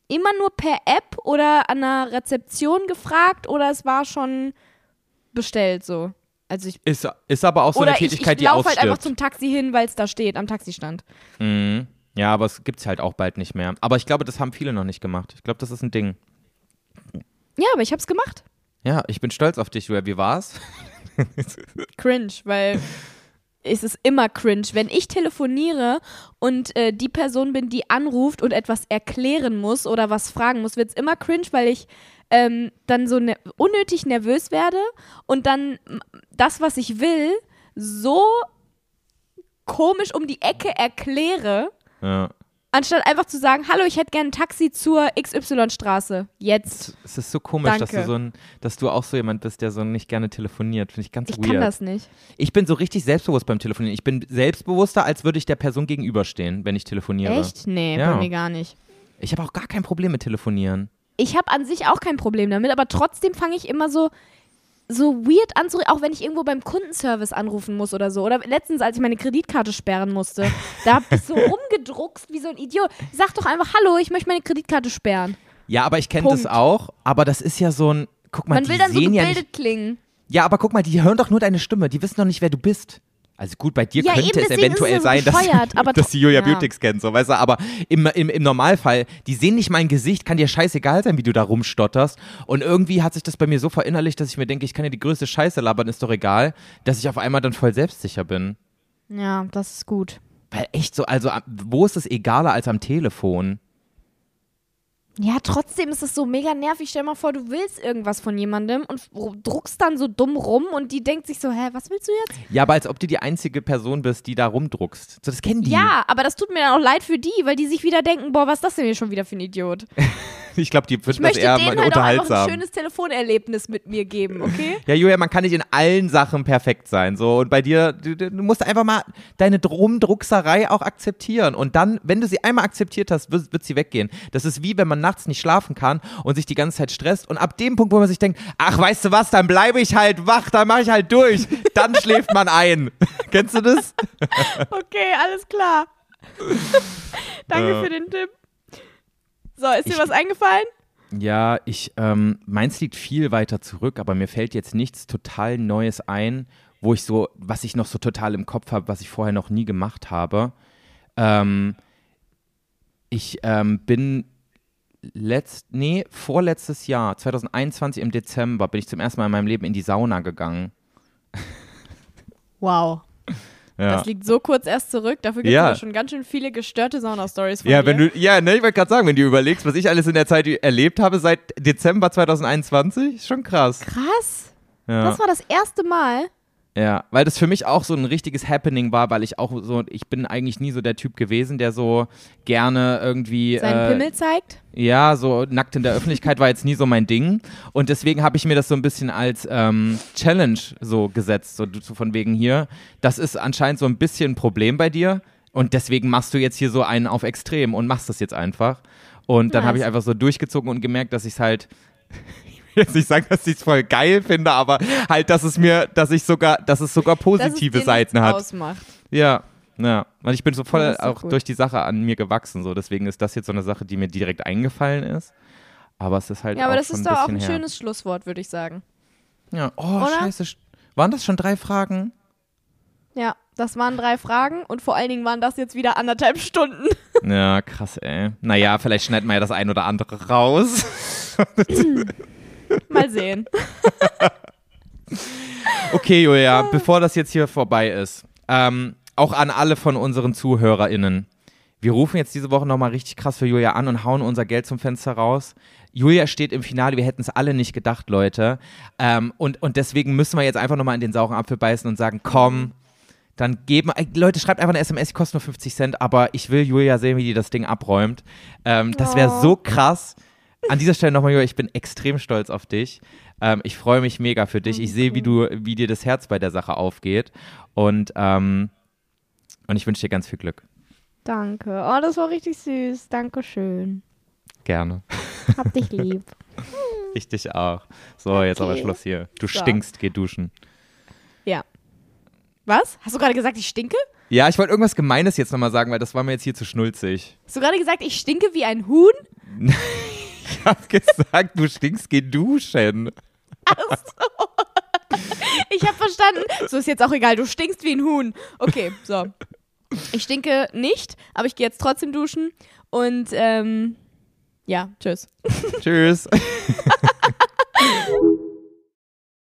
Immer nur per App oder an einer Rezeption gefragt oder es war schon bestellt so. Also ich Ist, ist aber auch so eine ich, ich Tätigkeit, die laufe halt einfach ausstirbt. zum Taxi hin, weil es da steht, am Taxistand. Mhm. Ja, aber es gibt's halt auch bald nicht mehr. Aber ich glaube, das haben viele noch nicht gemacht. Ich glaube, das ist ein Ding. Ja, aber ich hab's gemacht. Ja, ich bin stolz auf dich, Julia. Wie war's? Cringe, weil es ist immer cringe, wenn ich telefoniere und äh, die Person bin, die anruft und etwas erklären muss oder was fragen muss, wird es immer cringe, weil ich ähm, dann so ne unnötig nervös werde und dann das, was ich will, so komisch um die Ecke erkläre, Ja. Anstatt einfach zu sagen, hallo, ich hätte gerne ein Taxi zur XY-Straße. Jetzt. Es ist so komisch, dass du Danke. so ein, dass du auch so jemand bist, der so nicht gerne telefoniert. Finde ich ganz Ich weird. kann das nicht. Ich bin so richtig selbstbewusst beim Telefonieren. Ich bin selbstbewusster, als würde ich der Person gegenüberstehen, wenn ich telefoniere. Echt? Nee, Ja. bei mir gar nicht. Ich habe auch gar kein Problem mit Telefonieren. Ich habe an sich auch kein Problem damit, aber trotzdem fange ich immer so so weird an, zu- auch wenn ich irgendwo beim Kundenservice anrufen muss oder so. Oder letztens, als ich meine Kreditkarte sperren musste, da hab ich so rumgedruckst wie so ein Idiot. Sag doch einfach, hallo, ich möchte meine Kreditkarte sperren. Ja, aber ich kenne das auch. Aber das ist ja so ein. Guck mal, Man die will dann so sehen ja gebildet nicht. klingen. Ja, aber guck mal, die hören doch nur deine Stimme. Die wissen doch nicht, wer du bist. Also gut, bei dir Ja, könnte es eventuell sein, dass, dass die Julia ja. Beautix kennt, so weißt du. Aber im, im, im Normalfall, die sehen nicht mein Gesicht, kann dir scheißegal sein, wie du da rumstotterst. Und irgendwie hat sich das bei mir so verinnerlicht, dass ich mir denke, ich kann dir die größte Scheiße labern, ist doch egal, dass ich auf einmal dann voll selbstsicher bin. Ja, das ist gut. Weil echt so, also wo ist es egaler als am Telefon? Ja, trotzdem ist es so mega nervig. Stell mal vor, du willst irgendwas von jemandem und druckst dann so dumm rum und die denkt sich so, hä, was willst du jetzt? Ja, aber als ob du die einzige Person bist, die da rumdruckst. So, das kennen die. Ja, aber das tut mir dann auch leid für die, weil die sich wieder denken, boah, was ist das denn hier schon wieder für ein Idiot? Ich glaube, die finden das eher denen halt auch einfach ein unterhaltsam. schönes Telefonerlebnis mit mir geben, okay? Ja, Julia, man kann nicht in allen Sachen perfekt sein. So. Und bei dir, du, du musst einfach mal deine Rumdruckserei auch akzeptieren. Und dann, wenn du sie einmal akzeptiert hast, wird, wird sie weggehen. Das ist wie, wenn man nachts nicht schlafen kann und sich die ganze Zeit stresst. Und ab dem Punkt, wo man sich denkt, ach, weißt du was, dann bleibe ich halt wach, dann mache ich halt durch. Dann schläft man ein. Kennst du das? Okay, alles klar. Danke Äh. für den Tipp. So, ist dir Ich- was eingefallen? Ja, ich, ähm, meins liegt viel weiter zurück, aber mir fällt jetzt nichts total Neues ein, wo ich so, was ich noch so total im Kopf habe, was ich vorher noch nie gemacht habe. Ähm, ich ähm, bin letzt, nee, vorletztes Jahr, 2021 im Dezember, bin ich zum ersten Mal in meinem Leben in die Sauna gegangen. Wow. Ja. Das liegt so kurz erst zurück. Dafür gibt es Ja. schon ganz schön viele gestörte Sauna-Stories von Ja, dir. wenn du, ja, ne, ich wollte gerade sagen, wenn du überlegst, was ich alles in der Zeit erlebt habe seit Dezember 2021, ist schon krass. Krass. Ja. Das war das erste Mal. Ja, weil das für mich auch so ein richtiges Happening war, weil ich auch so, ich bin eigentlich nie so der Typ gewesen, der so gerne irgendwie. Seinen äh, Pimmel zeigt. Ja, so nackt in der Öffentlichkeit war jetzt nie so mein Ding. Und deswegen habe ich mir das so ein bisschen als ähm, Challenge so gesetzt, so, von wegen hier. Das ist anscheinend so ein bisschen ein Problem bei dir. Und deswegen machst du jetzt hier so einen auf Extrem und machst das jetzt einfach. Und dann Nice. habe ich einfach so durchgezogen und gemerkt, dass ich es halt. Jetzt nicht sagen, dass ich es voll geil finde, aber halt, dass es mir, dass ich sogar, dass es sogar dass es positive Seiten hat. Ausmacht. Ja, ja. Und ich bin so voll Ja, auch gut. durch die Sache an mir gewachsen. So. Deswegen ist das jetzt so eine Sache, die mir direkt eingefallen ist. Aber es ist halt Ja, auch aber das ist doch auch ein her. schönes Schlusswort, würde ich sagen. Ja. Oh, Oder? scheiße. Waren das schon drei Fragen? Ja, das waren drei Fragen und vor allen Dingen waren das jetzt wieder anderthalb Stunden. Ja, krass, ey. Naja, vielleicht schneidet man ja das ein oder andere raus. Mal sehen. Okay, Julia, bevor das jetzt hier vorbei ist, ähm, auch an alle von unseren ZuhörerInnen. Wir rufen jetzt diese Woche nochmal richtig krass für Julia an und hauen unser Geld zum Fenster raus. Julia steht im Finale, wir hätten es alle nicht gedacht, Leute. Ähm, und, und deswegen müssen wir jetzt einfach nochmal in den sauren Apfel beißen und sagen, komm, dann geben, äh, Leute, schreibt einfach eine SMS, die kostet nur 50 Cent, aber ich will Julia sehen, wie die das Ding abräumt. Ähm, das wäre so krass. An dieser Stelle nochmal, Julia, ich bin extrem stolz auf dich. Ähm, ich freue mich mega für dich. Ich sehe, wie du, wie dir das Herz bei der Sache aufgeht. Und, ähm, und ich wünsche dir ganz viel Glück. Danke. Oh, das war richtig süß. Dankeschön. Gerne. Hab dich lieb. Ich dich auch. So, jetzt aber Okay. Schluss hier. Du So. stinkst, geh duschen. Ja. Was? Hast du gerade gesagt, ich stinke? Ja, ich wollte irgendwas Gemeines jetzt nochmal sagen, weil das war mir jetzt hier zu schnulzig. Hast du gerade gesagt, ich stinke wie ein Huhn? Ich hab gesagt, du stinkst, geh duschen. Ich habe verstanden. So ist jetzt auch egal, du stinkst wie ein Huhn. Okay, so. Ich stinke nicht, aber ich gehe jetzt trotzdem duschen. Und ähm, ja, tschüss. Tschüss.